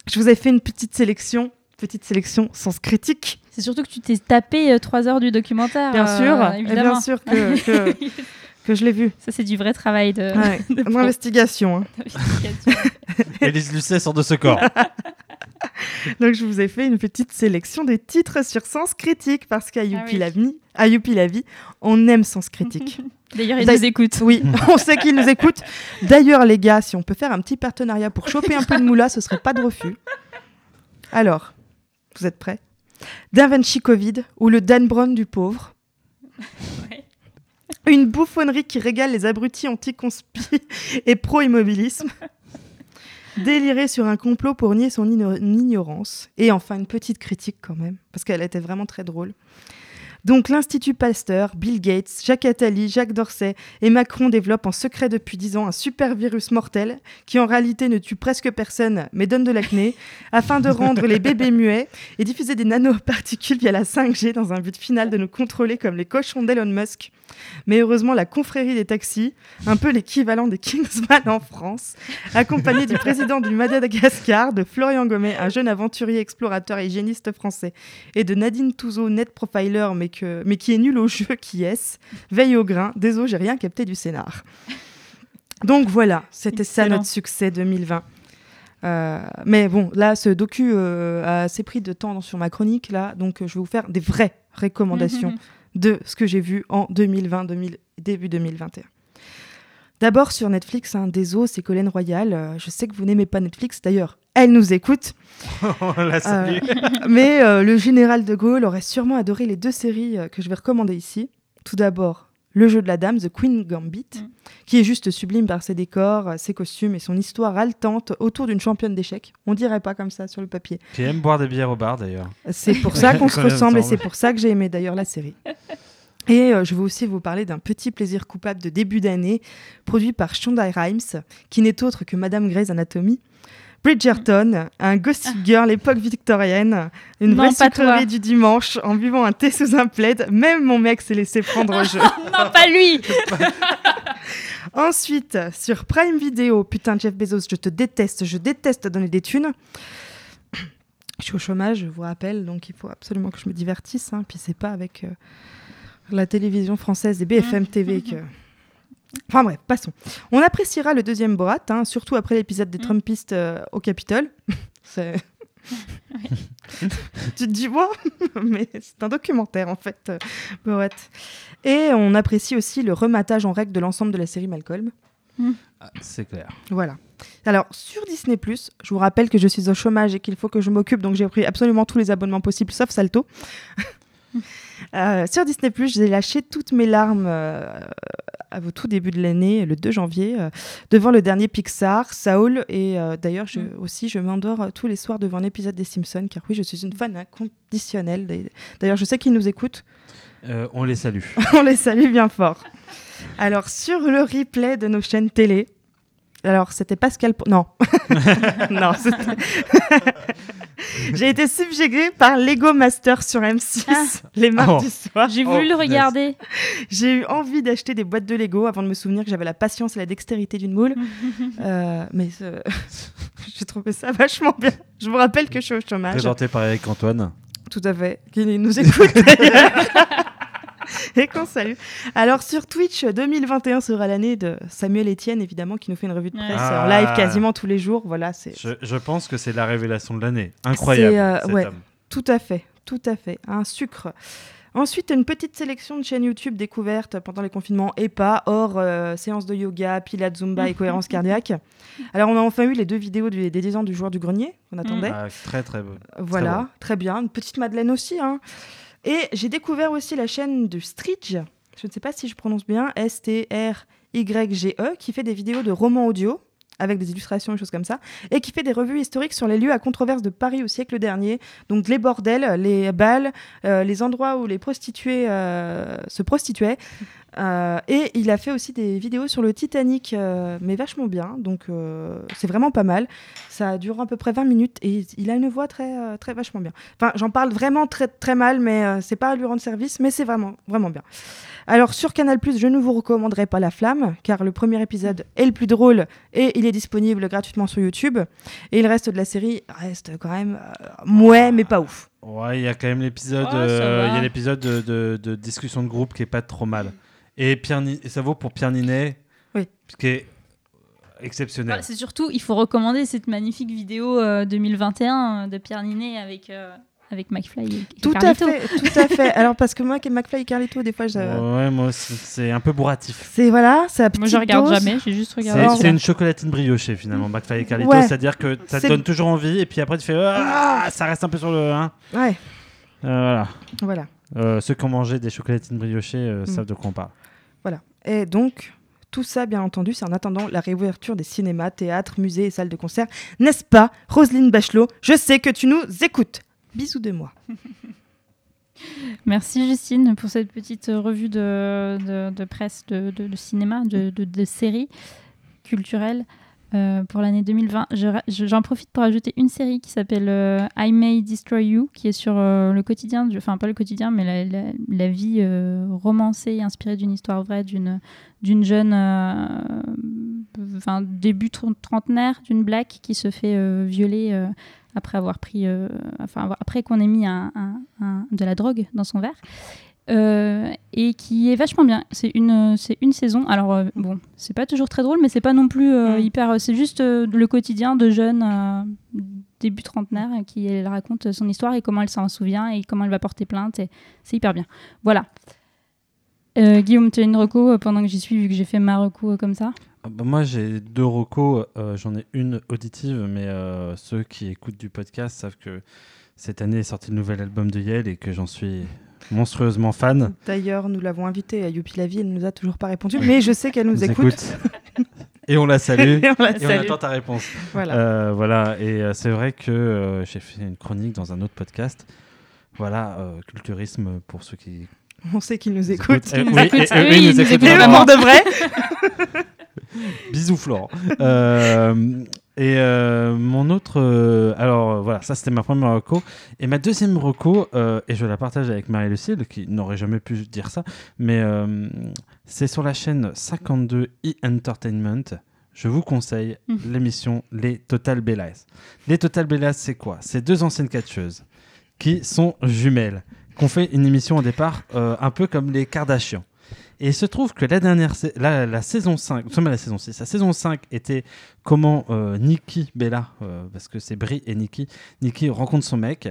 Speaker 2: je vous ai fait une petite sélection, petite sélection sans critique,
Speaker 1: C'est surtout que tu t'es tapé 3 heures du documentaire.
Speaker 2: bien
Speaker 1: euh,
Speaker 2: sûr,
Speaker 1: évidemment.
Speaker 2: bien sûr que, que, <laughs> que je l'ai vu.
Speaker 1: Ça, c'est du vrai travail de.
Speaker 2: Ouais,
Speaker 1: de pro.
Speaker 2: d'investigation. hein.
Speaker 3: Élise Lucet sort de ce corps. <laughs> <laughs>
Speaker 2: Donc, je vous ai fait une petite sélection des titres sur Sens Critique, parce qu'à Youpi,
Speaker 1: Ah oui.
Speaker 2: la vie, à Youpi la vie, on aime Sens Critique. <laughs>
Speaker 1: D'ailleurs, ils nous écoutent.
Speaker 2: Oui, <laughs> on sait qu'ils nous écoutent. D'ailleurs, les gars, si on peut faire un petit partenariat pour choper un peu de moula, ce serait pas de refus. Alors, vous êtes prêts? Da Vinci Covid ou le Dan Brown du pauvre?
Speaker 1: Ouais.
Speaker 2: Une bouffonnerie qui régale les abrutis anti-conspi et pro-immobilisme. Délirer sur un complot pour nier son igno- ignorance. Et enfin, une petite critique quand même, parce qu'elle était vraiment très drôle. Donc, l'Institut Pasteur, Bill Gates, Jacques Attali, Jacques Dorsey et Macron développent en secret depuis 10 ans un super virus mortel qui en réalité ne tue presque personne mais donne de l'acné <laughs> afin de rendre les bébés muets et diffuser des nanoparticules via la 5G dans un but final de nous contrôler comme les cochons d'Elon Musk. Mais heureusement, la confrérie des taxis, un peu l'équivalent des Kingsman en France, accompagnée du président du Madagascar, de Florian Gommet, un jeune aventurier explorateur et hygiéniste français, et de Nadine Touzeau, net profiler, mais, que, mais qui est nul au jeu, qui est veille au grain. Désolé, j'ai rien capté du scénar. Donc voilà, c'était ça notre succès 2020. Euh, mais bon, là, ce docu euh, a assez pris de temps sur ma chronique, là, donc euh, je vais vous faire des vraies recommandations de ce que j'ai vu en 2020, 2000 début 2021. D'abord sur Netflix, hein, Désolé, c'est Colin Royal. Euh, je sais que vous n'aimez pas Netflix, d'ailleurs, elle nous écoute. <laughs>
Speaker 3: On la salue. <laughs>
Speaker 2: Mais euh, le général de Gaulle aurait sûrement adoré les deux séries euh, que je vais recommander ici. Tout d'abord, Le jeu de la dame, The Queen Gambit,
Speaker 1: Mm.
Speaker 2: qui est juste sublime par ses décors, euh, ses costumes et son histoire haletante autour d'une championne d'échecs. On dirait pas comme ça sur le papier.
Speaker 3: Qui aime boire des bières au bar d'ailleurs.
Speaker 2: C'est pour <laughs> ça qu'on se ressemble et c'est pour ça que j'ai aimé d'ailleurs la série. Et euh, je vais aussi vous parler d'un petit plaisir coupable de début d'année, produit par Shonda Rhimes, qui n'est autre que Madame Grey's Anatomy. Bridgerton, un gossip girl époque victorienne, une
Speaker 1: Non,
Speaker 2: vraie sucrerie du dimanche en buvant un thé sous un plaid. Même mon mec s'est laissé prendre au <laughs> jeu.
Speaker 1: non, pas lui <laughs>
Speaker 2: Ensuite, sur Prime Video, putain, Jeff Bezos, je te déteste, je déteste donner des thunes. <clears throat> Je suis au chômage, je vous rappelle, donc il faut absolument que je me divertisse. Hein, puis c'est pas avec euh, la télévision française et BFM TV que. <laughs> Enfin bref, passons. On appréciera le deuxième Borat, hein, surtout après l'épisode des
Speaker 1: Mm.
Speaker 2: Trumpistes euh, au Capitole. <laughs> C'est- <laughs> tu te dis, wow, mais c'est un documentaire en fait, euh, Borat. Et on apprécie aussi le rematage en règle de l'ensemble de la série Malcolm.
Speaker 3: Ah, c'est clair.
Speaker 2: Voilà. Alors, sur Disney, je vous rappelle que je suis au chômage et qu'il faut que je m'occupe, donc j'ai pris absolument tous les abonnements possibles, sauf Salto. <laughs> Euh, sur Disney Plus, j'ai lâché toutes mes larmes euh, au tout début de l'année, le 2 janvier, euh, devant le dernier Pixar, Saul. Et d'ailleurs, je, aussi, je m'endors tous les soirs devant un épisode des Simpsons, car oui, je suis une fan inconditionnelle. D'ailleurs, je sais qu'ils nous écoutent.
Speaker 3: On les salue. <laughs>
Speaker 2: On les salue bien fort. Alors, sur le replay de nos chaînes télé, alors c'était Pascal. Po- Non. <laughs> non, c'était- <laughs> J'ai été subjuguée par Lego Master sur M6
Speaker 1: Ah.
Speaker 2: les mardis
Speaker 3: Oh.
Speaker 2: soirs.
Speaker 1: J'ai voulu le
Speaker 3: punaise.
Speaker 1: regarder.
Speaker 2: J'ai eu envie d'acheter des boîtes de Lego avant de me souvenir que j'avais la patience et la dextérité d'une moule. <laughs> Euh, mais euh, j'ai trouvé ça vachement bien. Je vous rappelle que je suis au chômage.
Speaker 3: Présenté par Eric Antoine.
Speaker 2: Tout à fait. Qui nous écoute d'ailleurs. <laughs> Et qu'on salue. Alors sur Twitch, 2021 sera l'année de Samuel Etienne, évidemment, qui nous fait une revue de presse
Speaker 3: Ah.
Speaker 2: en live quasiment tous les jours. Voilà, c'est
Speaker 3: Je, je pense que c'est la révélation de l'année. Incroyable.
Speaker 2: Euh,
Speaker 3: cet
Speaker 2: ouais.
Speaker 3: homme.
Speaker 2: Tout à fait, tout à fait. Un sucre. Ensuite, une petite sélection de chaînes YouTube découvertes pendant les confinements et pas, hors euh, séance de yoga, pilates, zumba et cohérence <laughs> cardiaque. Alors, on a enfin eu les deux vidéos du- des 10 ans du joueur du grenier qu'on attendait.
Speaker 3: Ah, très très beau.
Speaker 2: Voilà,
Speaker 3: bon.
Speaker 2: très, bien. Une petite Madeleine aussi. hein. Et j'ai découvert aussi la chaîne de Stridge, je ne sais pas si je prononce bien, S-T-R-Y-G-E, qui fait des vidéos de romans audio avec des illustrations et choses comme ça, et qui fait des revues historiques sur les lieux à controverse de Paris au siècle dernier, donc les bordels, les balles, euh, les endroits où les prostituées euh, se prostituaient. Euh, et il a fait aussi des vidéos sur le Titanic, euh, mais vachement bien, donc euh, c'est vraiment pas mal. Ça dure à peu près 20 minutes et il a une voix très, euh, très vachement bien. Enfin, j'en parle vraiment très, très mal, mais euh, c'est pas à lui rendre service, mais c'est vraiment, vraiment bien. Alors, sur Canal, je ne vous recommanderai pas La Flamme, car le premier épisode est le plus drôle et il est disponible gratuitement sur YouTube. Et le reste de la série reste quand même euh, mouais, mais pas ouf.
Speaker 3: Ouais, il y a quand même l'épisode.
Speaker 1: Oh,
Speaker 3: Il y a l'épisode de, de- de discussion de groupe qui est pas trop mal. Et Pierre, Ni- et ça vaut pour Pierre Ninet.
Speaker 2: Oui.
Speaker 3: Qui est exceptionnel.
Speaker 1: Voilà, c'est surtout, il faut recommander cette magnifique vidéo euh, 2021 de Pierre Ninet avec, euh, avec McFly et,
Speaker 2: Tout à
Speaker 1: Carlito.
Speaker 2: fait, tout à fait. Alors, parce que moi, avec McFly et Carlito, des fois, je...
Speaker 3: Ouais, moi aussi. C'est un peu bourratif.
Speaker 2: c'est voilà, c'est à
Speaker 1: Moi, je regarde
Speaker 2: dose.
Speaker 1: jamais, j'ai juste
Speaker 3: C'est
Speaker 1: regardé.
Speaker 3: c'est une chocolatine briochée finalement, McFly et Carlito.
Speaker 2: Ouais.
Speaker 3: C'est-à-dire que ça te
Speaker 2: C'est-
Speaker 3: donne toujours envie et puis après tu fais ah, ça reste un peu sur le. hein.
Speaker 2: Ouais,
Speaker 3: Euh, voilà.
Speaker 2: voilà.
Speaker 3: Euh, ceux qui ont mangé des chocolatines briochées euh,
Speaker 2: Mm.
Speaker 3: savent de quoi on parle.
Speaker 2: Voilà. Et donc, tout ça, bien entendu, c'est en attendant la réouverture des cinémas, théâtres, musées et salles de concert. N'est-ce pas, Roselyne Bachelot? Je sais que tu nous écoutes. Bisous de moi. <laughs>
Speaker 1: Merci Justine pour cette petite revue de, presse de, de- cinéma, de séries culturelles euh, pour l'année 2020. Je ra- je- J'en profite pour ajouter une série qui s'appelle euh, I May Destroy You, qui est sur euh, le quotidien, enfin pas le quotidien, mais la, vie romancée inspirée d'une histoire vraie d'une jeune, enfin début tren- trentenaire, d'une black qui se fait violer. après avoir pris, enfin après qu'on ait mis de la drogue dans son verre, euh, et qui est vachement bien. C'est une, c'est une saison. Alors euh, bon, c'est pas toujours très drôle, mais c'est pas non plus euh,
Speaker 2: Mm.
Speaker 1: hyper. C'est juste euh, le quotidien de jeunes euh, début trentenaire euh, qui elle raconte son histoire et comment elle s'en souvient et comment elle va porter plainte. Et c'est hyper bien. Voilà. Euh, Guillaume, tu as une reco euh, pendant que j'y suis vu que j'ai fait ma reco euh, comme ça?
Speaker 3: Ah bah, moi j'ai deux recos, euh, j'en ai une auditive, mais euh, ceux qui écoutent du podcast savent que cette année est sorti le nouvel album de Yale et que j'en suis monstrueusement fan.
Speaker 2: D'ailleurs, nous l'avons invitée à Youpi la vie, elle ne nous a toujours pas répondu, mais je sais qu'elle nous, écoute.
Speaker 3: et on la salue. <laughs>
Speaker 2: Et on la
Speaker 3: Et on
Speaker 2: salue.
Speaker 3: attend ta réponse.
Speaker 2: Voilà.
Speaker 3: Euh, voilà, et euh, c'est vrai que euh, j'ai fait une chronique dans un autre podcast. Voilà, culturisme pour ceux qui
Speaker 2: On sait qu'il nous écoute.
Speaker 3: Euh,
Speaker 1: nous
Speaker 3: oui,
Speaker 1: écoute.
Speaker 3: et- et-
Speaker 1: Oui,
Speaker 3: oui,
Speaker 1: il
Speaker 3: nous
Speaker 1: nous
Speaker 3: écoute
Speaker 1: écoute
Speaker 2: Et
Speaker 3: vraiment.
Speaker 2: pour de vrai <laughs>
Speaker 3: Bisous Florent. Et euh, mon autre, euh, alors euh, voilà, ça c'était ma première reco. Et ma deuxième reco, euh, et je la partage avec Marie-Lucille, qui n'aurait jamais pu dire ça, mais c'est sur la chaîne 52 e-entertainment. Je vous conseille
Speaker 1: Mhm.
Speaker 3: l'émission Les Total Bellas. Les Total Bellas, c'est quoi? C'est deux anciennes catcheuses qui sont jumelles, qui ont fait une émission au départ un peu comme les Kardashians. Et il se trouve que la dernière, la, la saison 5, nous sommes à la saison 6, la saison 5 était comment euh, Nikki Bella, euh, parce que c'est Brie et Nikki, Nikki rencontre son mec.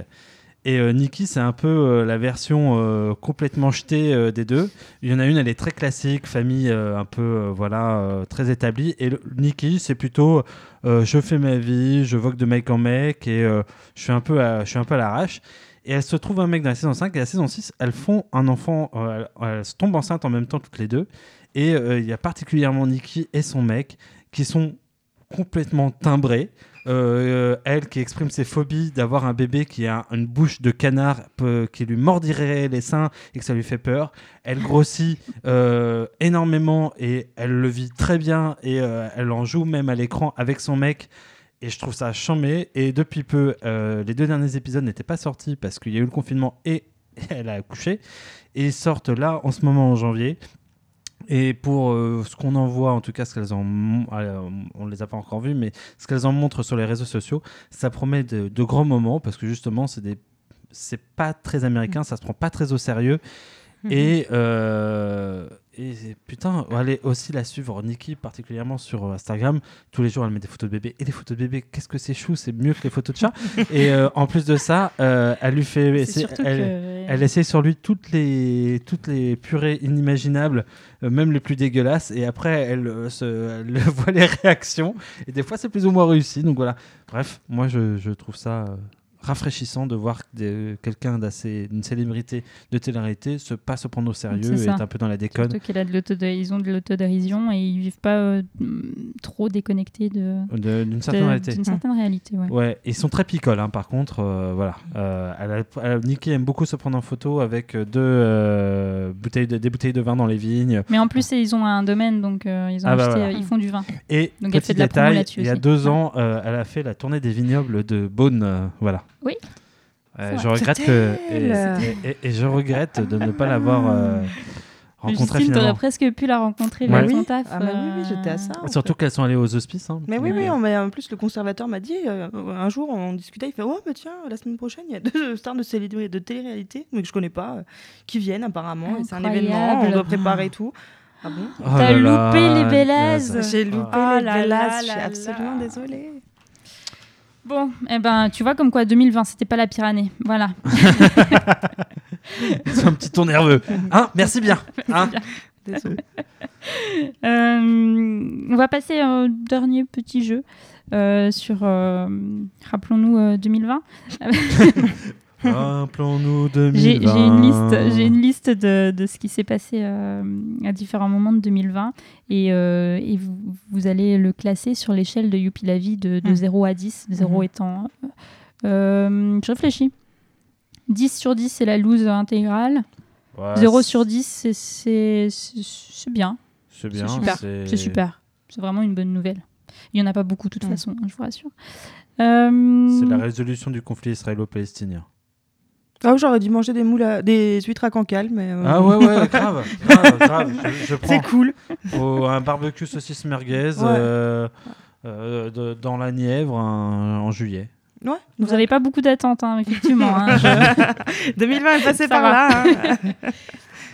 Speaker 3: Et euh, Nikki, c'est un peu euh, la version euh, complètement jetée des deux. Il y en a une, elle est très classique, famille un peu voilà très établie. Et Nikki, c'est plutôt je fais ma vie, je vogue de mec en mec et je suis un peu à, je suis un peu l'arrache. Et elle se trouve un mec dans la saison 5 et la saison 6, elles font un enfant, elles, tombent enceintes en même temps toutes les deux. Et il y a particulièrement Nikki et son mec qui sont complètement timbrés. Euh, elle qui exprime ses phobies d'avoir un bébé qui a une bouche de canard qui lui mordirait les seins et que ça lui fait peur. Elle grossit euh, énormément et elle le vit très bien et euh, elle en joue même à l'écran avec son mec. Et je trouve ça chambé. Et depuis peu, les deux derniers épisodes n'étaient pas sortis parce qu'il y a eu le confinement et <laughs> elle a accouché. Et ils sortent là en ce moment en janvier. Et pour euh, ce qu'on en voit, en tout cas, ce qu'elles en, euh, on les a pas encore vus, mais ce qu'elles en montrent sur les réseaux sociaux, ça promet de, de grands moments parce que justement, c'est des, c'est pas très américain, ça se prend pas très au sérieux. Et, euh, et putain, allez aussi la suivre, Nikki, particulièrement sur euh, Instagram. Tous les jours, elle met des photos de bébé. Et des photos de bébé, qu'est-ce que c'est chou, c'est mieux que les photos de chat. <laughs> et euh, en plus de ça, euh, elle lui fait. Essayer- elle,
Speaker 1: que-
Speaker 3: elle essaie sur lui toutes les, toutes les purées inimaginables, euh, même les plus dégueulasses. Et après, elle, euh, se, elle <laughs> voit les réactions. Et des fois, c'est plus ou moins réussi. Donc voilà. Bref, moi, je, je trouve ça euh, rafraîchissant de voir quelqu'un d'assez. une célébrité de télé-réalité se pas se prendre au sérieux et être un peu dans la déconne.
Speaker 1: Surtout qu'il a de l'autodé- ils ont de l'autodérision et ils vivent pas euh, trop déconnectés de
Speaker 3: D'une certaine
Speaker 1: de-
Speaker 3: réalité.
Speaker 1: d'une certaine réalité, ouais.
Speaker 3: Ouais, ils sont très picoles, hein, par contre. euh, voilà. Euh, elle a- Nikki aime beaucoup se prendre en photo avec euh, deux euh, bouteilles de, des bouteilles de vin dans les vignes.
Speaker 1: Mais en plus, ils ont un domaine, donc ils, ont
Speaker 3: Ah bah
Speaker 1: acheté-
Speaker 3: voilà.
Speaker 1: ils font du vin.
Speaker 3: Et
Speaker 1: Donc elle
Speaker 3: petit
Speaker 1: fait de la promo
Speaker 3: détail,
Speaker 1: là-dessus
Speaker 3: il y a deux ans, elle a fait la tournée des vignobles de Beaune. voilà.
Speaker 1: Oui.
Speaker 3: Euh, je regrette que et, je regrette de ne pas l'avoir euh, <laughs> rencontrée
Speaker 1: Justine, t'aurais presque pu la rencontrer
Speaker 3: Ouais.
Speaker 2: Oui.
Speaker 1: taf.
Speaker 2: Ah, mais oui, oui,
Speaker 1: euh,
Speaker 2: j'étais à ça. en
Speaker 3: Surtout qu'elles sont allées aux hospices. hein.
Speaker 2: Mais oui, oui,
Speaker 3: euh,
Speaker 2: on- mais en plus, le conservateur m'a dit, euh, un jour, on discutait, il fait Oh, bah tiens, la semaine prochaine, il y a <laughs> deux stars de, célé- de télé-réalité, mais que je connais pas, euh, qui viennent apparemment, et c'est un événement, on doit préparer tout. Ah bon?
Speaker 3: Oh
Speaker 1: T'as loupé les
Speaker 3: là,
Speaker 1: Bélazes.
Speaker 3: ça-
Speaker 2: J'ai loupé
Speaker 1: Ah
Speaker 2: les
Speaker 1: là
Speaker 2: je suis absolument désolée.
Speaker 1: Bon, eh ben, tu vois comme quoi 2020, c'était pas la pire année. Voilà. <laughs>
Speaker 3: C'est un petit ton nerveux. Hein Merci bien. <laughs> Hein. <laughs>
Speaker 1: Euh, on va passer au dernier petit jeu euh, sur, euh, rappelons-nous, euh, 2020.
Speaker 3: Rappelons-nous 2020.
Speaker 1: J'ai une liste, j'ai une liste de, de ce qui s'est passé euh, à différents moments de 2020 et, euh, et vous, vous allez le classer sur l'échelle de Youpi la vie de, de
Speaker 2: Mm.
Speaker 1: 0 à 10, 0
Speaker 2: Mhm.
Speaker 1: étant... euh, je réfléchis. 10 sur 10, c'est la loose intégrale.
Speaker 3: Ouais,
Speaker 1: 0
Speaker 3: c'est-
Speaker 1: sur 10, c'est- bien.
Speaker 3: C'est bien.
Speaker 1: super.
Speaker 3: c'est-
Speaker 1: C'est super. C'est vraiment une bonne nouvelle. Il n'y en a pas beaucoup de toute
Speaker 2: Mm.
Speaker 1: façon, hein, je vous rassure. Euh,
Speaker 3: C'est la résolution du conflit israélo-palestinien.
Speaker 2: Ah, j'aurais dû manger des moules, à- des huîtres à cancale, mais. euh,
Speaker 3: Ah ouais, ouais, <laughs> grave, grave, grave. Je, je prends
Speaker 2: C'est cool.
Speaker 3: au- un barbecue saucisse merguez
Speaker 2: Ouais.
Speaker 3: euh, euh, de- dans la Nièvre un- en juillet.
Speaker 2: Ouais.
Speaker 1: Vous n'avez pas beaucoup d'attentes, hein, effectivement. hein, <laughs> je-
Speaker 2: 2020 est passé
Speaker 1: Ça
Speaker 2: par
Speaker 1: va.
Speaker 2: là. hein.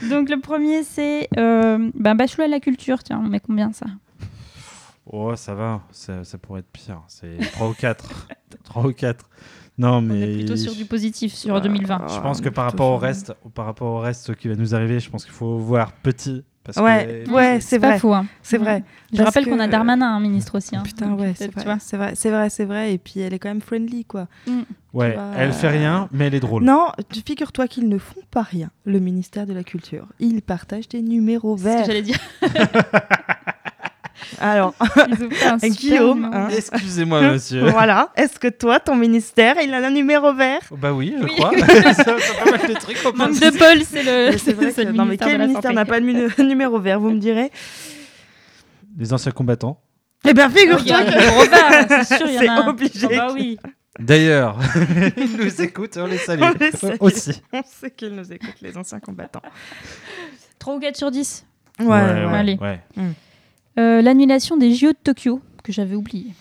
Speaker 2: <laughs>
Speaker 1: Donc le premier, c'est euh, ben, Bachelor à la culture. Tiens, on met combien ça?
Speaker 3: Oh, ça va, ça, ça pourrait être pire. C'est 3 ou 4. 3 ou 4. Non,
Speaker 1: On
Speaker 3: mais.
Speaker 1: est plutôt sur du positif sur
Speaker 2: Ah,
Speaker 1: 2020.
Speaker 3: Je pense que par rapport au reste, par rapport au reste ce qui va nous arriver, je pense qu'il faut voir petit. Parce
Speaker 2: Ouais,
Speaker 3: que,
Speaker 2: ouais, c'est
Speaker 1: pas
Speaker 2: vrai.
Speaker 1: hein.
Speaker 2: C'est vrai.
Speaker 1: Je
Speaker 2: Parce
Speaker 1: rappelle qu'on a Darmanin, un ministre aussi. hein.
Speaker 2: Putain, ouais, c'est vrai, c'est vrai, c'est vrai, c'est vrai. Et puis elle est quand même friendly, quoi.
Speaker 3: Ouais,
Speaker 2: tu vois,
Speaker 3: elle fait rien, mais elle est drôle.
Speaker 2: Non, tu- figure-toi qu'ils ne font pas rien, le ministère de la Culture. Ils partagent des numéros
Speaker 1: C'est ce que
Speaker 2: verts.
Speaker 1: j'allais dire. <laughs>
Speaker 2: Alors, <laughs> Guillaume,
Speaker 1: numéro.
Speaker 2: hein.
Speaker 3: Excusez-moi, monsieur. <laughs>
Speaker 2: voilà. Est-ce que toi, ton ministère, il a un numéro vert?
Speaker 3: Bah oui, je
Speaker 1: Oui.
Speaker 3: crois. <laughs> ça, ça pas mal de trucs.
Speaker 1: Manque de Paul, c'est le.
Speaker 2: Mais C'est vrai
Speaker 1: c'est
Speaker 2: que...
Speaker 1: le
Speaker 2: Non, mais
Speaker 1: ministère
Speaker 2: quel ministère n'a pas de numéro vert, vous me direz?
Speaker 3: Les anciens combattants.
Speaker 2: Eh bien, figure-toi que
Speaker 1: c'est sûr, il y en
Speaker 2: c'est
Speaker 1: a un.
Speaker 2: obligé.
Speaker 1: Ah bah oui.
Speaker 3: D'ailleurs, ils nous écoutent, on les salue.
Speaker 2: On les salue.
Speaker 3: Aussi.
Speaker 2: On sait qu'ils nous écoutent, les anciens combattants.
Speaker 1: 3 ou 4 sur 10.
Speaker 2: Ouais, ouais.
Speaker 1: Allez.
Speaker 3: ouais.
Speaker 1: Euh, L'annulation des JO de Tokyo, que j'avais oublié.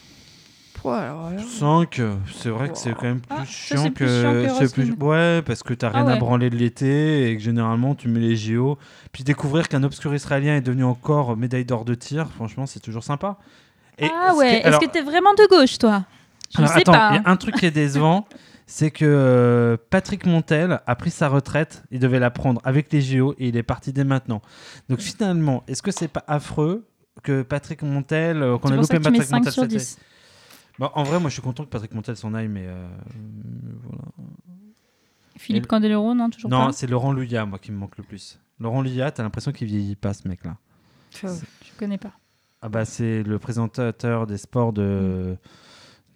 Speaker 2: Ouais, alors là-
Speaker 3: 5, c'est vrai que c'est quand même plus
Speaker 1: Ah, ça,
Speaker 3: chiant
Speaker 1: c'est plus chiant que
Speaker 3: c'est plus... Ouais, parce que t'as
Speaker 1: Ah
Speaker 3: rien à
Speaker 1: ouais.
Speaker 3: branler de l'été et que généralement tu mets les JO. Puis découvrir qu'un obscur israélien est devenu encore médaille d'or de tir, franchement, c'est toujours sympa. Et
Speaker 1: ah
Speaker 3: ce qui
Speaker 1: ouais,
Speaker 3: est-
Speaker 1: est-ce
Speaker 3: alors-
Speaker 1: que t'es vraiment de gauche, toi? Je
Speaker 3: Alors,
Speaker 1: sais
Speaker 3: attends,
Speaker 1: pas.
Speaker 3: il y a un truc qui est décevant, <laughs> c'est que euh, Patrick Montel a pris sa retraite, il devait la prendre avec les JO et il est parti dès maintenant. Donc finalement, est-ce que c'est pas affreux que Patrick Montel, euh, qu'on a loupé Patrick
Speaker 1: 5
Speaker 3: Montel
Speaker 1: sur
Speaker 3: cette
Speaker 1: 10.
Speaker 3: Bon, en vrai, moi je suis content que Patrick Montel s'en aille, mais euh, voilà.
Speaker 1: Philippe
Speaker 3: Et-
Speaker 1: Candeloro, non, toujours
Speaker 3: Non, c'est Laurent Luya, moi, qui me manque le plus. Laurent Luya, t'as l'impression qu'il vieillit pas, ce mec-là.
Speaker 1: Je connais pas.
Speaker 3: Ah bah, c'est le présentateur des sports de...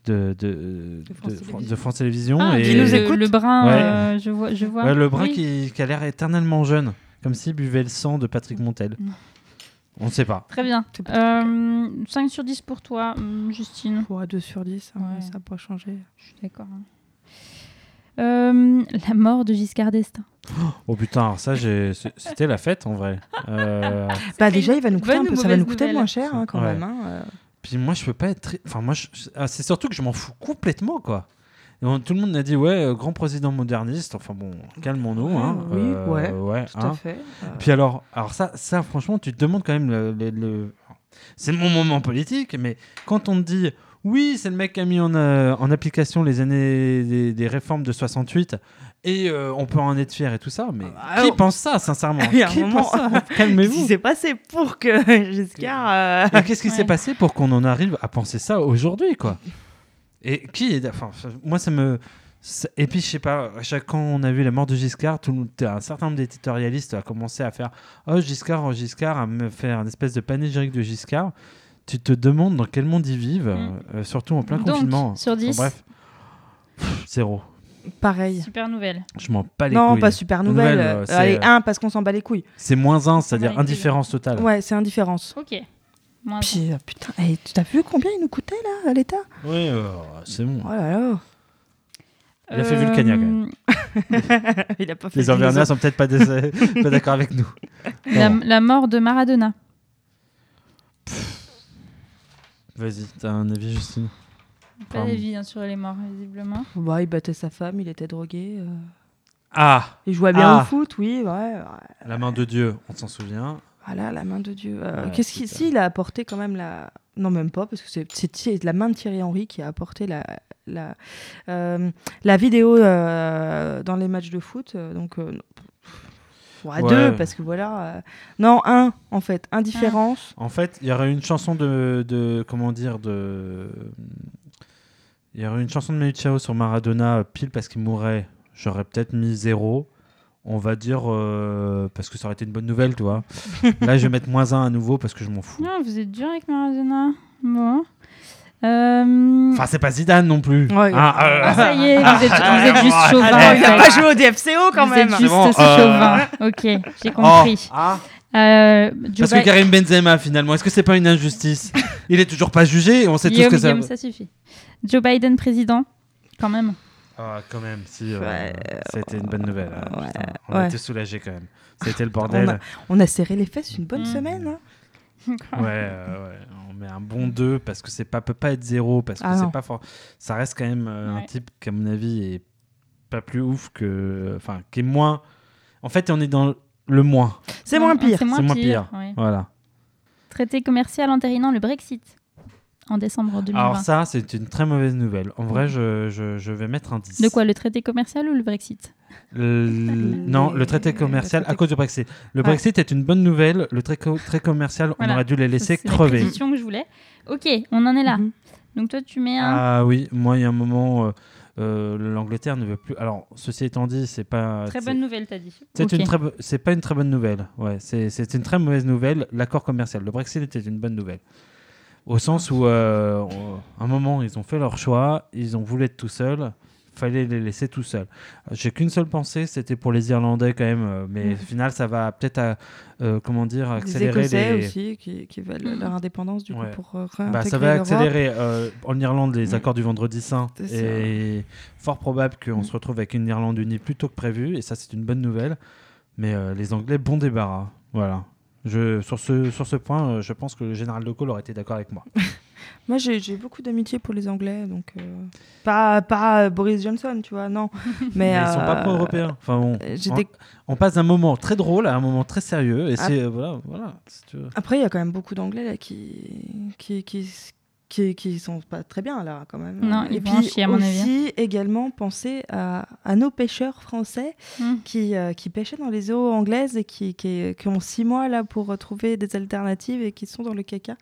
Speaker 3: De, de,
Speaker 2: De France
Speaker 3: de- France.
Speaker 1: Ah,
Speaker 3: et...
Speaker 2: nous écoute
Speaker 1: le brun,
Speaker 3: Ouais.
Speaker 1: euh, je vois. Je vois.
Speaker 3: Ouais, le brun
Speaker 1: Oui.
Speaker 3: qui, qui a l'air éternellement jeune, comme s'il buvait le sang de Patrick Montel. On ne sait pas.
Speaker 1: Très bien. Euh, 5 sur 10 pour toi, hum, Justine.
Speaker 2: Pour 2 sur 10, hein,
Speaker 1: Ouais.
Speaker 2: ça n'a pas changé.
Speaker 1: Je suis d'accord. hein. Euh, la mort de Giscard d'Estaing.
Speaker 3: Oh putain, alors ça, c'était la fête en vrai. Euh, <laughs>
Speaker 2: Bah déjà, il va nous coûter un peu, ça va nous coûter
Speaker 1: nouvelle
Speaker 2: moins cher hein, quand
Speaker 3: Ouais.
Speaker 2: même. hein, euh.
Speaker 3: Puis moi, je peux pas être. très- Enfin, moi, je- ah, c'est surtout que je m'en fous complètement, quoi. Et on- tout le monde a dit, ouais, euh, grand président moderniste. Enfin bon, calmons-nous. Hein.
Speaker 2: oui,
Speaker 3: Euh,
Speaker 2: ouais,
Speaker 3: ouais,
Speaker 2: Tout
Speaker 3: hein.
Speaker 2: à fait. euh.
Speaker 3: Puis alors, alors ça, ça, franchement, tu te demandes quand même le. le- le- C'est mon moment politique, mais quand on te dit, oui, c'est le mec qui a mis en, euh, en application les années des, des réformes de 68, et euh, on peut en être fier et tout ça, mais
Speaker 2: Ah,
Speaker 3: qui pense ça, sincèrement? <laughs>
Speaker 2: Il y a un
Speaker 3: Qui
Speaker 2: moment-
Speaker 3: pense ça?
Speaker 2: Qu'est-ce <laughs> qui <laughs>
Speaker 3: Calmez-vous.
Speaker 2: s'est passé pour que Giscard. euh,
Speaker 3: qu'est-ce qui s'est
Speaker 1: Ouais.
Speaker 3: passé pour qu'on en arrive à penser ça aujourd'hui, quoi? Et qui est. Enfin, moi, ça me. Et puis, je sais pas, à chaque quand on a vu la mort de Giscard, tout, le- un certain nombre d'éditorialistes a commencé à faire Oh, Giscard, oh, Giscard, à me faire une espèce de panégyrique de Giscard. Tu te demandes dans quel monde ils vivent,
Speaker 1: Mm.
Speaker 3: euh, surtout en plein
Speaker 1: Donc,
Speaker 3: confinement.
Speaker 1: sur 10.
Speaker 3: Enfin, bref, Pff, zéro.
Speaker 2: Pareil.
Speaker 1: Super nouvelle.
Speaker 3: Je m'en bats les
Speaker 2: Non,
Speaker 3: couilles.
Speaker 2: pas super
Speaker 3: Nouvelle,
Speaker 2: nouvelle.
Speaker 3: euh,
Speaker 2: Allez,
Speaker 3: euh,
Speaker 2: un parce qu'on s'en bat les couilles.
Speaker 3: C'est moins un,
Speaker 1: Ouais,
Speaker 3: c'est-à-dire
Speaker 1: c'est
Speaker 3: indifférence totale.
Speaker 2: Ouais, c'est indifférence.
Speaker 1: Ok. Moins
Speaker 2: Puis euh, putain, hey, tu t'as vu combien il nous coûtait là à l'État?
Speaker 3: Oui, euh, c'est bon.
Speaker 2: Oh là là.
Speaker 3: Il a fait Vulcania, quand même.
Speaker 1: Euh, <laughs>
Speaker 2: il a pas fait
Speaker 3: Les
Speaker 2: le
Speaker 3: Auvergnats sont peut-être <laughs> pas, d'accord avec nous.
Speaker 1: La, mort de Maradona.
Speaker 3: Vas-y, t'as un avis, Justine?
Speaker 1: Pas d'avis hein, sur les morts, visiblement.
Speaker 2: Bah, il battait sa femme, il était drogué. euh.
Speaker 3: Ah
Speaker 2: Il jouait bien
Speaker 3: Ah.
Speaker 2: au foot, oui, ouais. ouais.
Speaker 3: La main de Dieu, on s'en souvient.
Speaker 2: Voilà, la main de Dieu. Euh,
Speaker 3: Ouais,
Speaker 2: Qu'est-ce qu'il si, il a apporté quand même la. Non, même pas, parce que c'est- la main de Thierry Henry qui a apporté la, la, euh, la vidéo euh, dans les matchs de foot. donc, ouais,
Speaker 3: Ouais.
Speaker 2: deux, parce que voilà. Non, un, en fait. Indifférence.
Speaker 3: En fait, il y aurait une chanson de, de comment dire de il y aurait une chanson de Manu Chao sur Maradona pile parce qu'il mourrait. J'aurais peut-être mis zéro. On va dire euh, parce que ça aurait été une bonne nouvelle, tu vois. <laughs> Là, je vais mettre moins un à nouveau parce que je m'en fous.
Speaker 1: Non, vous êtes dur avec Maradona. Bon. Euh,
Speaker 3: Enfin, c'est pas Zidane non plus.
Speaker 2: Ouais,
Speaker 3: Ah, euh,
Speaker 1: ah, ça y est, vous êtes,
Speaker 3: Ah,
Speaker 1: vous êtes juste
Speaker 3: ah, <laughs>
Speaker 1: chauvin.
Speaker 2: Ah,
Speaker 1: en
Speaker 2: il a
Speaker 1: fait.
Speaker 2: pas joué au DFCO quand
Speaker 1: vous
Speaker 2: même.
Speaker 1: êtes juste
Speaker 3: bon, euh,
Speaker 1: chauvin. Ok, j'ai compris.
Speaker 3: oh, ah.
Speaker 1: Euh, Joe
Speaker 3: Parce que Karim Benzema, finalement, est-ce que c'est pas une injustice? Il est toujours pas jugé on sait tous
Speaker 1: Guillaume,
Speaker 3: que ça.
Speaker 1: Guillaume, ça suffit. Joe Biden président, quand même.
Speaker 3: Ah, quand même, si. euh,
Speaker 2: Ouais,
Speaker 3: C'était une bonne nouvelle. hein,
Speaker 2: ouais,
Speaker 3: putain. on
Speaker 2: ouais.
Speaker 3: était soulagés quand même. C'était le bordel.
Speaker 2: On a- On a serré les fesses une bonne
Speaker 1: Mm.
Speaker 2: semaine. hein. <laughs>
Speaker 3: Ouais, euh, ouais, on met un bon 2 parce que c'est pas peut pas être 0 parce que
Speaker 2: Ah
Speaker 3: c'est pas fort. Ça reste quand même euh, un type qui à mon avis est pas plus ouf que enfin qui est moins En fait, on est dans le moins.
Speaker 2: C'est moins pire.
Speaker 1: C'est moins
Speaker 3: C'est moins
Speaker 1: pire.
Speaker 3: pire.
Speaker 1: ouais.
Speaker 3: Voilà.
Speaker 1: Traité commercial entérinant le Brexit en décembre 2020.
Speaker 3: Alors ça, c'est une très mauvaise nouvelle. En vrai, je, je, je vais mettre un 10.
Speaker 1: De quoi Le traité commercial ou le Brexit?
Speaker 3: Le- Non, le traité commercial
Speaker 2: le traité-
Speaker 3: à cause du Brexit. Le
Speaker 2: Ouais.
Speaker 3: Brexit est une bonne nouvelle. Le trait, co- trait commercial,
Speaker 1: Voilà.
Speaker 3: on aurait dû les laisser
Speaker 1: C'est la
Speaker 3: crever.
Speaker 1: précision que je voulais. Ok, on en est là.
Speaker 2: Mhm.
Speaker 1: Donc toi, tu mets un.
Speaker 3: Ah oui, moi, il y a un moment, euh, euh, l'Angleterre ne veut plus. Alors, ceci étant dit, c'est pas.
Speaker 1: Très bonne nouvelle, t'as dit.
Speaker 3: C'est une très, c'est pas une très bonne nouvelle. Ouais, c'est, c'est une très mauvaise nouvelle. L'accord commercial, le Brexit était une bonne nouvelle. Au sens où, euh, à un moment, ils ont fait leur choix, ils ont voulu être tout seuls, fallait les laisser tout seuls. J'ai qu'une seule pensée, c'était pour les Irlandais quand même, euh, mais
Speaker 2: Mhm.
Speaker 3: au final, ça va peut-être, à, euh, comment dire,
Speaker 2: Les
Speaker 3: accélérer
Speaker 2: Écossais
Speaker 3: les.
Speaker 2: aussi qui, qui veulent leur indépendance du coup
Speaker 3: Ouais.
Speaker 2: pour euh,
Speaker 3: Bah, ça va accélérer euh, en Irlande les accords du vendredi saint et fort probable qu'on se retrouve avec une Irlande unie plus tôt que prévu et ça c'est une bonne nouvelle. Mais euh, les Anglais bon débarras, voilà. Je, sur, ce, sur ce point, euh, je pense que le général de Gaulle aurait été d'accord avec moi. <laughs>
Speaker 2: Moi, j'ai beaucoup d'amitié pour les Anglais, donc euh, pas pas euh, Boris Johnson, tu vois, non. <laughs> Mais,
Speaker 3: Mais ils sont pas pro-européens. Enfin on, on passe d'un moment très drôle à un moment très sérieux et c'est euh, voilà, voilà. si tu veux.
Speaker 2: Après, il y a quand même beaucoup d'Anglais là qui qui, qui qui qui sont pas très bien là quand même.
Speaker 1: Non,
Speaker 2: Et puis
Speaker 1: chier, à mon avis.
Speaker 2: aussi également penser à, à nos pêcheurs français
Speaker 1: Hmm.
Speaker 2: qui, euh, qui pêchaient dans les eaux anglaises et qui, qui, qui ont six mois là pour trouver des alternatives et qui sont dans le caca.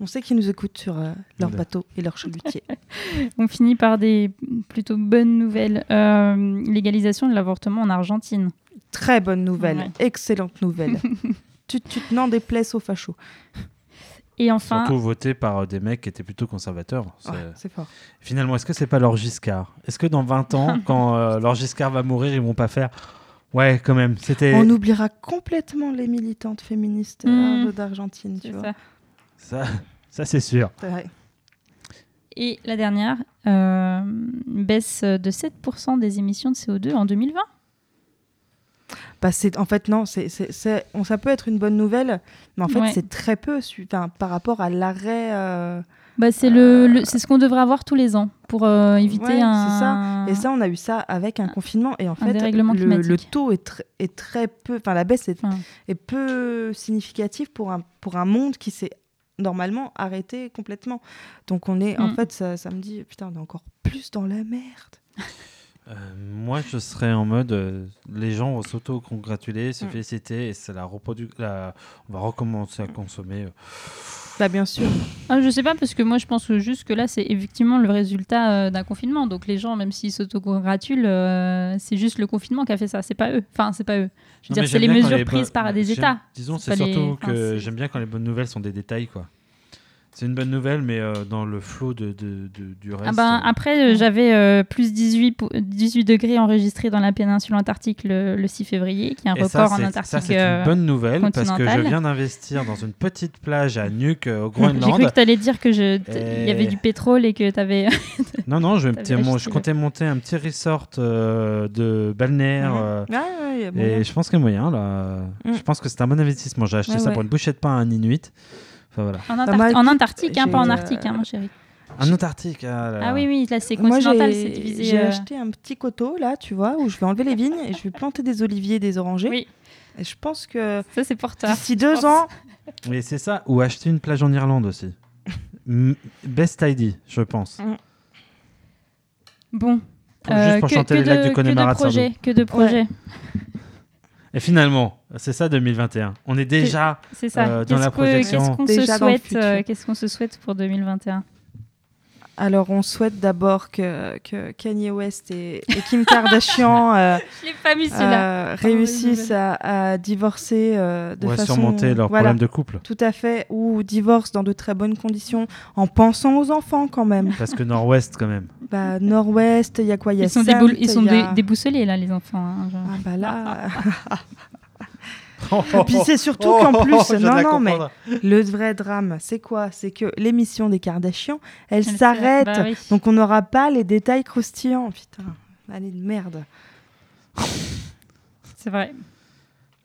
Speaker 2: On sait qu'ils nous écoutent sur euh, leur bateau et leur chalutier. <laughs>
Speaker 1: On finit par des plutôt bonnes nouvelles. Euh, légalisation de l'avortement en Argentine.
Speaker 2: Très bonne nouvelle,
Speaker 1: Ouais.
Speaker 2: excellente nouvelle. <laughs> tu, tu te n'en déplaces aux fachos.
Speaker 1: Et enfin,
Speaker 3: Surtout voté par euh, des mecs qui étaient plutôt conservateurs. C'est-
Speaker 2: Ouais, fort.
Speaker 3: Finalement, est-ce que c'est pas leur Giscard? Est-ce que dans 20 ans, <laughs> quand euh, leur Giscard va mourir, ils vont pas faire Ouais, quand même, c'était.
Speaker 2: On oubliera complètement les militantes féministes euh,
Speaker 1: Mm.
Speaker 2: d'Argentine, tu vois.
Speaker 1: ça.
Speaker 3: Ça, ça c'est sûr.
Speaker 2: C'est vrai.
Speaker 1: Et la dernière, euh, baisse de 7% des émissions de CO2 en 2020.
Speaker 2: Bah, en fait, non, c'est, ça peut être une bonne nouvelle, mais en fait,
Speaker 1: Ouais.
Speaker 2: c'est très peu par rapport à l'arrêt. euh,
Speaker 1: Bah, c'est le, le- c'est ce qu'on devrait avoir tous les ans pour euh, éviter
Speaker 2: Ouais,
Speaker 1: un.
Speaker 2: c'est ça. Et ça, on a eu ça avec un confinement. Et en fait, le, taux est, tr- est très peu. Enfin, la baisse est,
Speaker 1: Enfin,
Speaker 2: est peu significative pour un, pour un monde qui s'est normalement arrêté complètement. Donc, on est. En
Speaker 1: Mm.
Speaker 2: fait, ça, ça me dit, putain, on est encore plus dans la merde. <laughs>
Speaker 3: Euh, moi, je serais en mode euh, les gens vont s'auto-congratuler, se
Speaker 2: Mm.
Speaker 3: féliciter, et c'est la on va recommencer à consommer. euh.
Speaker 2: Bah, bien sûr.
Speaker 1: ah, je sais pas, parce que moi, je pense que juste que là, c'est effectivement le résultat d'un confinement. Donc, les gens, même s'ils s'autocongratulent, c'est juste le confinement qui a fait ça. C'est pas eux. Enfin, c'est pas eux. Je veux
Speaker 3: Non,
Speaker 1: dire, c'est les mesures prises par des États.
Speaker 3: Disons,
Speaker 1: C'est les-
Speaker 3: surtout
Speaker 1: enfin,
Speaker 3: que j'aime bien quand les bonnes nouvelles sont des détails, quoi. C'est une bonne nouvelle, mais euh, dans le flot de, de- de- du reste.
Speaker 1: Ah ben,
Speaker 3: euh,
Speaker 1: après, euh, j'avais euh, plus 18, po- 18 degrés enregistrés dans la péninsule antarctique le, le 6 février, qui est un
Speaker 3: et
Speaker 1: record
Speaker 3: ça,
Speaker 1: en Antarctique.
Speaker 3: Ça, c'est
Speaker 1: euh,
Speaker 3: une bonne nouvelle parce que je viens d'investir dans une petite plage à Nuuk, euh, au
Speaker 1: J'ai cru
Speaker 3: Groenland.
Speaker 1: que tu allais dire que je- t- il y avait
Speaker 3: Et-
Speaker 1: du pétrole et que tu avais. <laughs>
Speaker 3: Non, non, je, petit- mon- je
Speaker 1: le-
Speaker 3: comptais monter un petit resort euh, de balnéaire. Euh,
Speaker 2: Ouais,
Speaker 3: et je pense qu'il y a moyen, là.
Speaker 2: Mm.
Speaker 3: Je pense que c'est un bon investissement. J'ai acheté
Speaker 2: Ouais,
Speaker 3: ça
Speaker 2: ouais.
Speaker 3: pour une bouchée de pain à un Inuit. Enfin, voilà.
Speaker 1: En,
Speaker 2: Bah,
Speaker 1: Antarctique, en hein, pas en
Speaker 2: j'ai,
Speaker 1: Arctique, hein,
Speaker 2: euh,
Speaker 1: mon chéri.
Speaker 3: Un Antarctique. Ah, là
Speaker 1: Ah oui, oui, là, c'est continental, c'est
Speaker 2: j'ai,
Speaker 1: divisé.
Speaker 2: j'ai
Speaker 1: euh,
Speaker 2: acheté un petit coteau, là, tu vois, où je vais enlever les vignes et je vais planter des oliviers, des orangers.
Speaker 1: Oui,
Speaker 2: Et je pense que
Speaker 1: ça, c'est pour toi.
Speaker 2: d'ici deux
Speaker 1: pense.
Speaker 2: ans,
Speaker 3: Mais c'est ça. Ou acheter une plage en Irlande aussi. Best idea, je pense.
Speaker 1: Bon.
Speaker 3: Pour-
Speaker 1: euh,
Speaker 3: Juste pour
Speaker 1: que,
Speaker 3: chanter
Speaker 1: que
Speaker 3: les lacs
Speaker 1: de,
Speaker 3: du
Speaker 1: que de
Speaker 3: Connemara de
Speaker 1: projets, que de projets.
Speaker 3: Et finalement, c'est ça 2021. On est déjà.
Speaker 1: C'est ça.
Speaker 3: Euh, dans la projection.
Speaker 1: Qu'est-ce qu'on se euh, Qu'est-ce qu'on se souhaite pour 2021
Speaker 2: alors on souhaite d'abord que, que Kanye West et, et Kim Kardashian <laughs> euh,
Speaker 1: pas mis
Speaker 2: euh, réussissent à, à divorcer euh, de
Speaker 3: On va
Speaker 2: façon
Speaker 3: surmonter leurs
Speaker 2: voilà,
Speaker 3: problèmes de couple.
Speaker 2: Tout à fait, ou divorcent dans de très bonnes conditions, en pensant aux enfants quand même.
Speaker 3: Parce que Nord-Ouest, quand même.
Speaker 2: bah, Nord-Ouest, il y a quoi? Il y a
Speaker 1: Ils sont, déboul- ils sont
Speaker 2: a-
Speaker 1: déboussolés, là, les enfants. hein, genre.
Speaker 2: Ah bah là. <laughs> Et puis c'est surtout qu'en plus,
Speaker 3: viens de
Speaker 2: non, non, mais le vrai drame, c'est quoi? C'est que l'émission des Kardashians, elle,
Speaker 1: Elle
Speaker 2: s'arrête.
Speaker 1: Bah oui.
Speaker 2: Donc on n'aura pas les détails croustillants. Putain, allez de merde. <laughs>
Speaker 1: C'est vrai.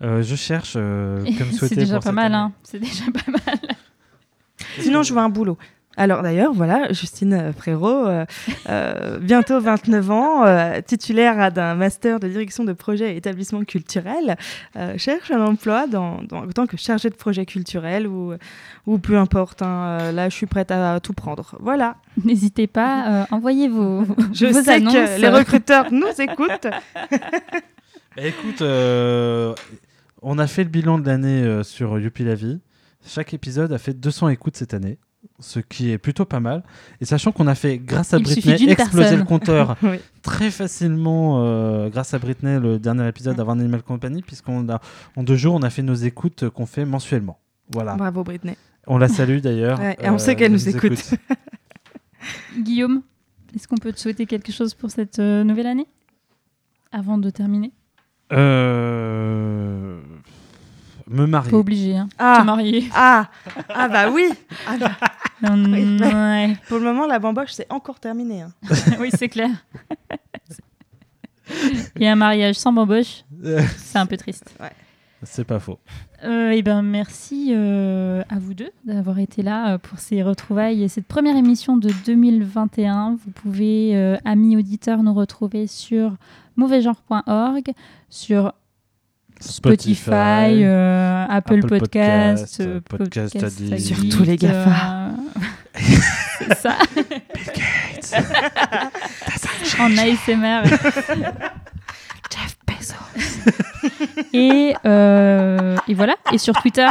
Speaker 3: Euh, je cherche, euh, comme <laughs>
Speaker 1: C'est
Speaker 3: souhaité.
Speaker 1: déjà
Speaker 3: pour
Speaker 1: pas
Speaker 3: cette
Speaker 1: mal. Hein. C'est déjà pas mal.
Speaker 2: Sinon, je veux un boulot. Alors d'ailleurs, voilà, Justine Frérot, euh, euh, bientôt 29 ans, euh, titulaire d'un master de direction de projet et établissement culturel, euh, cherche un emploi dans, dans- en tant que chargée de projet culturel ou, ou peu importe. hein, euh, là, je suis prête à tout prendre. Voilà.
Speaker 1: N'hésitez pas, euh, envoyez vos, <laughs>
Speaker 2: Je
Speaker 1: vos
Speaker 2: sais
Speaker 1: annonces.
Speaker 2: que les recruteurs nous écoutent. <laughs>
Speaker 3: Bah, écoute, euh, on a fait le bilan de l'année euh, sur Youpi la vie. Chaque épisode a fait 200 écoutes cette année, ce qui est plutôt pas mal. Et sachant qu'on a fait, grâce à
Speaker 1: Il
Speaker 3: Britney, exploser
Speaker 1: personne.
Speaker 3: le compteur <laughs>
Speaker 2: Oui.
Speaker 3: très facilement euh, grâce à Britney, le dernier épisode d'Avoir un Animal Company, puisqu'en a, en deux jours, on a fait nos écoutes qu'on fait mensuellement. Voilà.
Speaker 2: Bravo Britney.
Speaker 3: On la salue d'ailleurs.
Speaker 2: Ouais, et on sait qu'elle nous écoute. <laughs>
Speaker 1: Guillaume, est-ce qu'on peut te souhaiter quelque chose pour cette euh, nouvelle année? Avant de terminer?
Speaker 3: Euh, Me marier.
Speaker 1: Pas obligé, hein. Te
Speaker 2: Ah,
Speaker 1: marier.
Speaker 2: ah, ah bah oui. Ah bah, <laughs> Oui.
Speaker 1: ouais.
Speaker 2: pour le moment, la bamboche, c'est encore terminé. hein. <laughs>
Speaker 1: oui, c'est clair. <laughs> Et un mariage sans bamboche, c'est un peu triste.
Speaker 3: C'est pas faux.
Speaker 1: Euh, et ben merci euh, à vous deux d'avoir été là euh, pour ces retrouvailles et cette première émission de 2021. Vous pouvez, euh, amis auditeurs, nous retrouver sur mauvaigenre.org, sur Spotify, euh, Apple,
Speaker 3: Apple,
Speaker 1: euh,
Speaker 3: Podcast,
Speaker 1: Podcast,
Speaker 3: Podcast,
Speaker 2: sur tous les GAFA.
Speaker 1: Euh, <laughs> c'est ça. Bill Gates. <laughs> en ASMR. <laughs>
Speaker 2: Jeff Bezos.
Speaker 1: et, euh, et voilà. Et sur Twitter.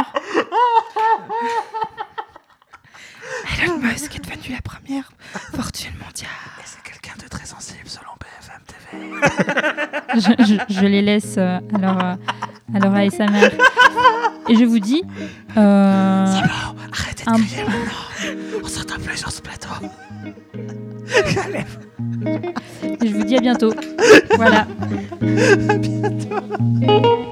Speaker 2: Elon Musk est devenu la première fortune mondiale.
Speaker 3: Et c'est quelqu'un de très sensible selon
Speaker 1: je, les laisse euh, à, leur, euh, à leur ASMR. Et je vous dis. Euh,
Speaker 3: arrêtez de
Speaker 1: un...
Speaker 3: crier maintenant. On s'entend plus sur ce plateau.
Speaker 1: Et je vous dis à bientôt. Voilà.
Speaker 9: À bientôt.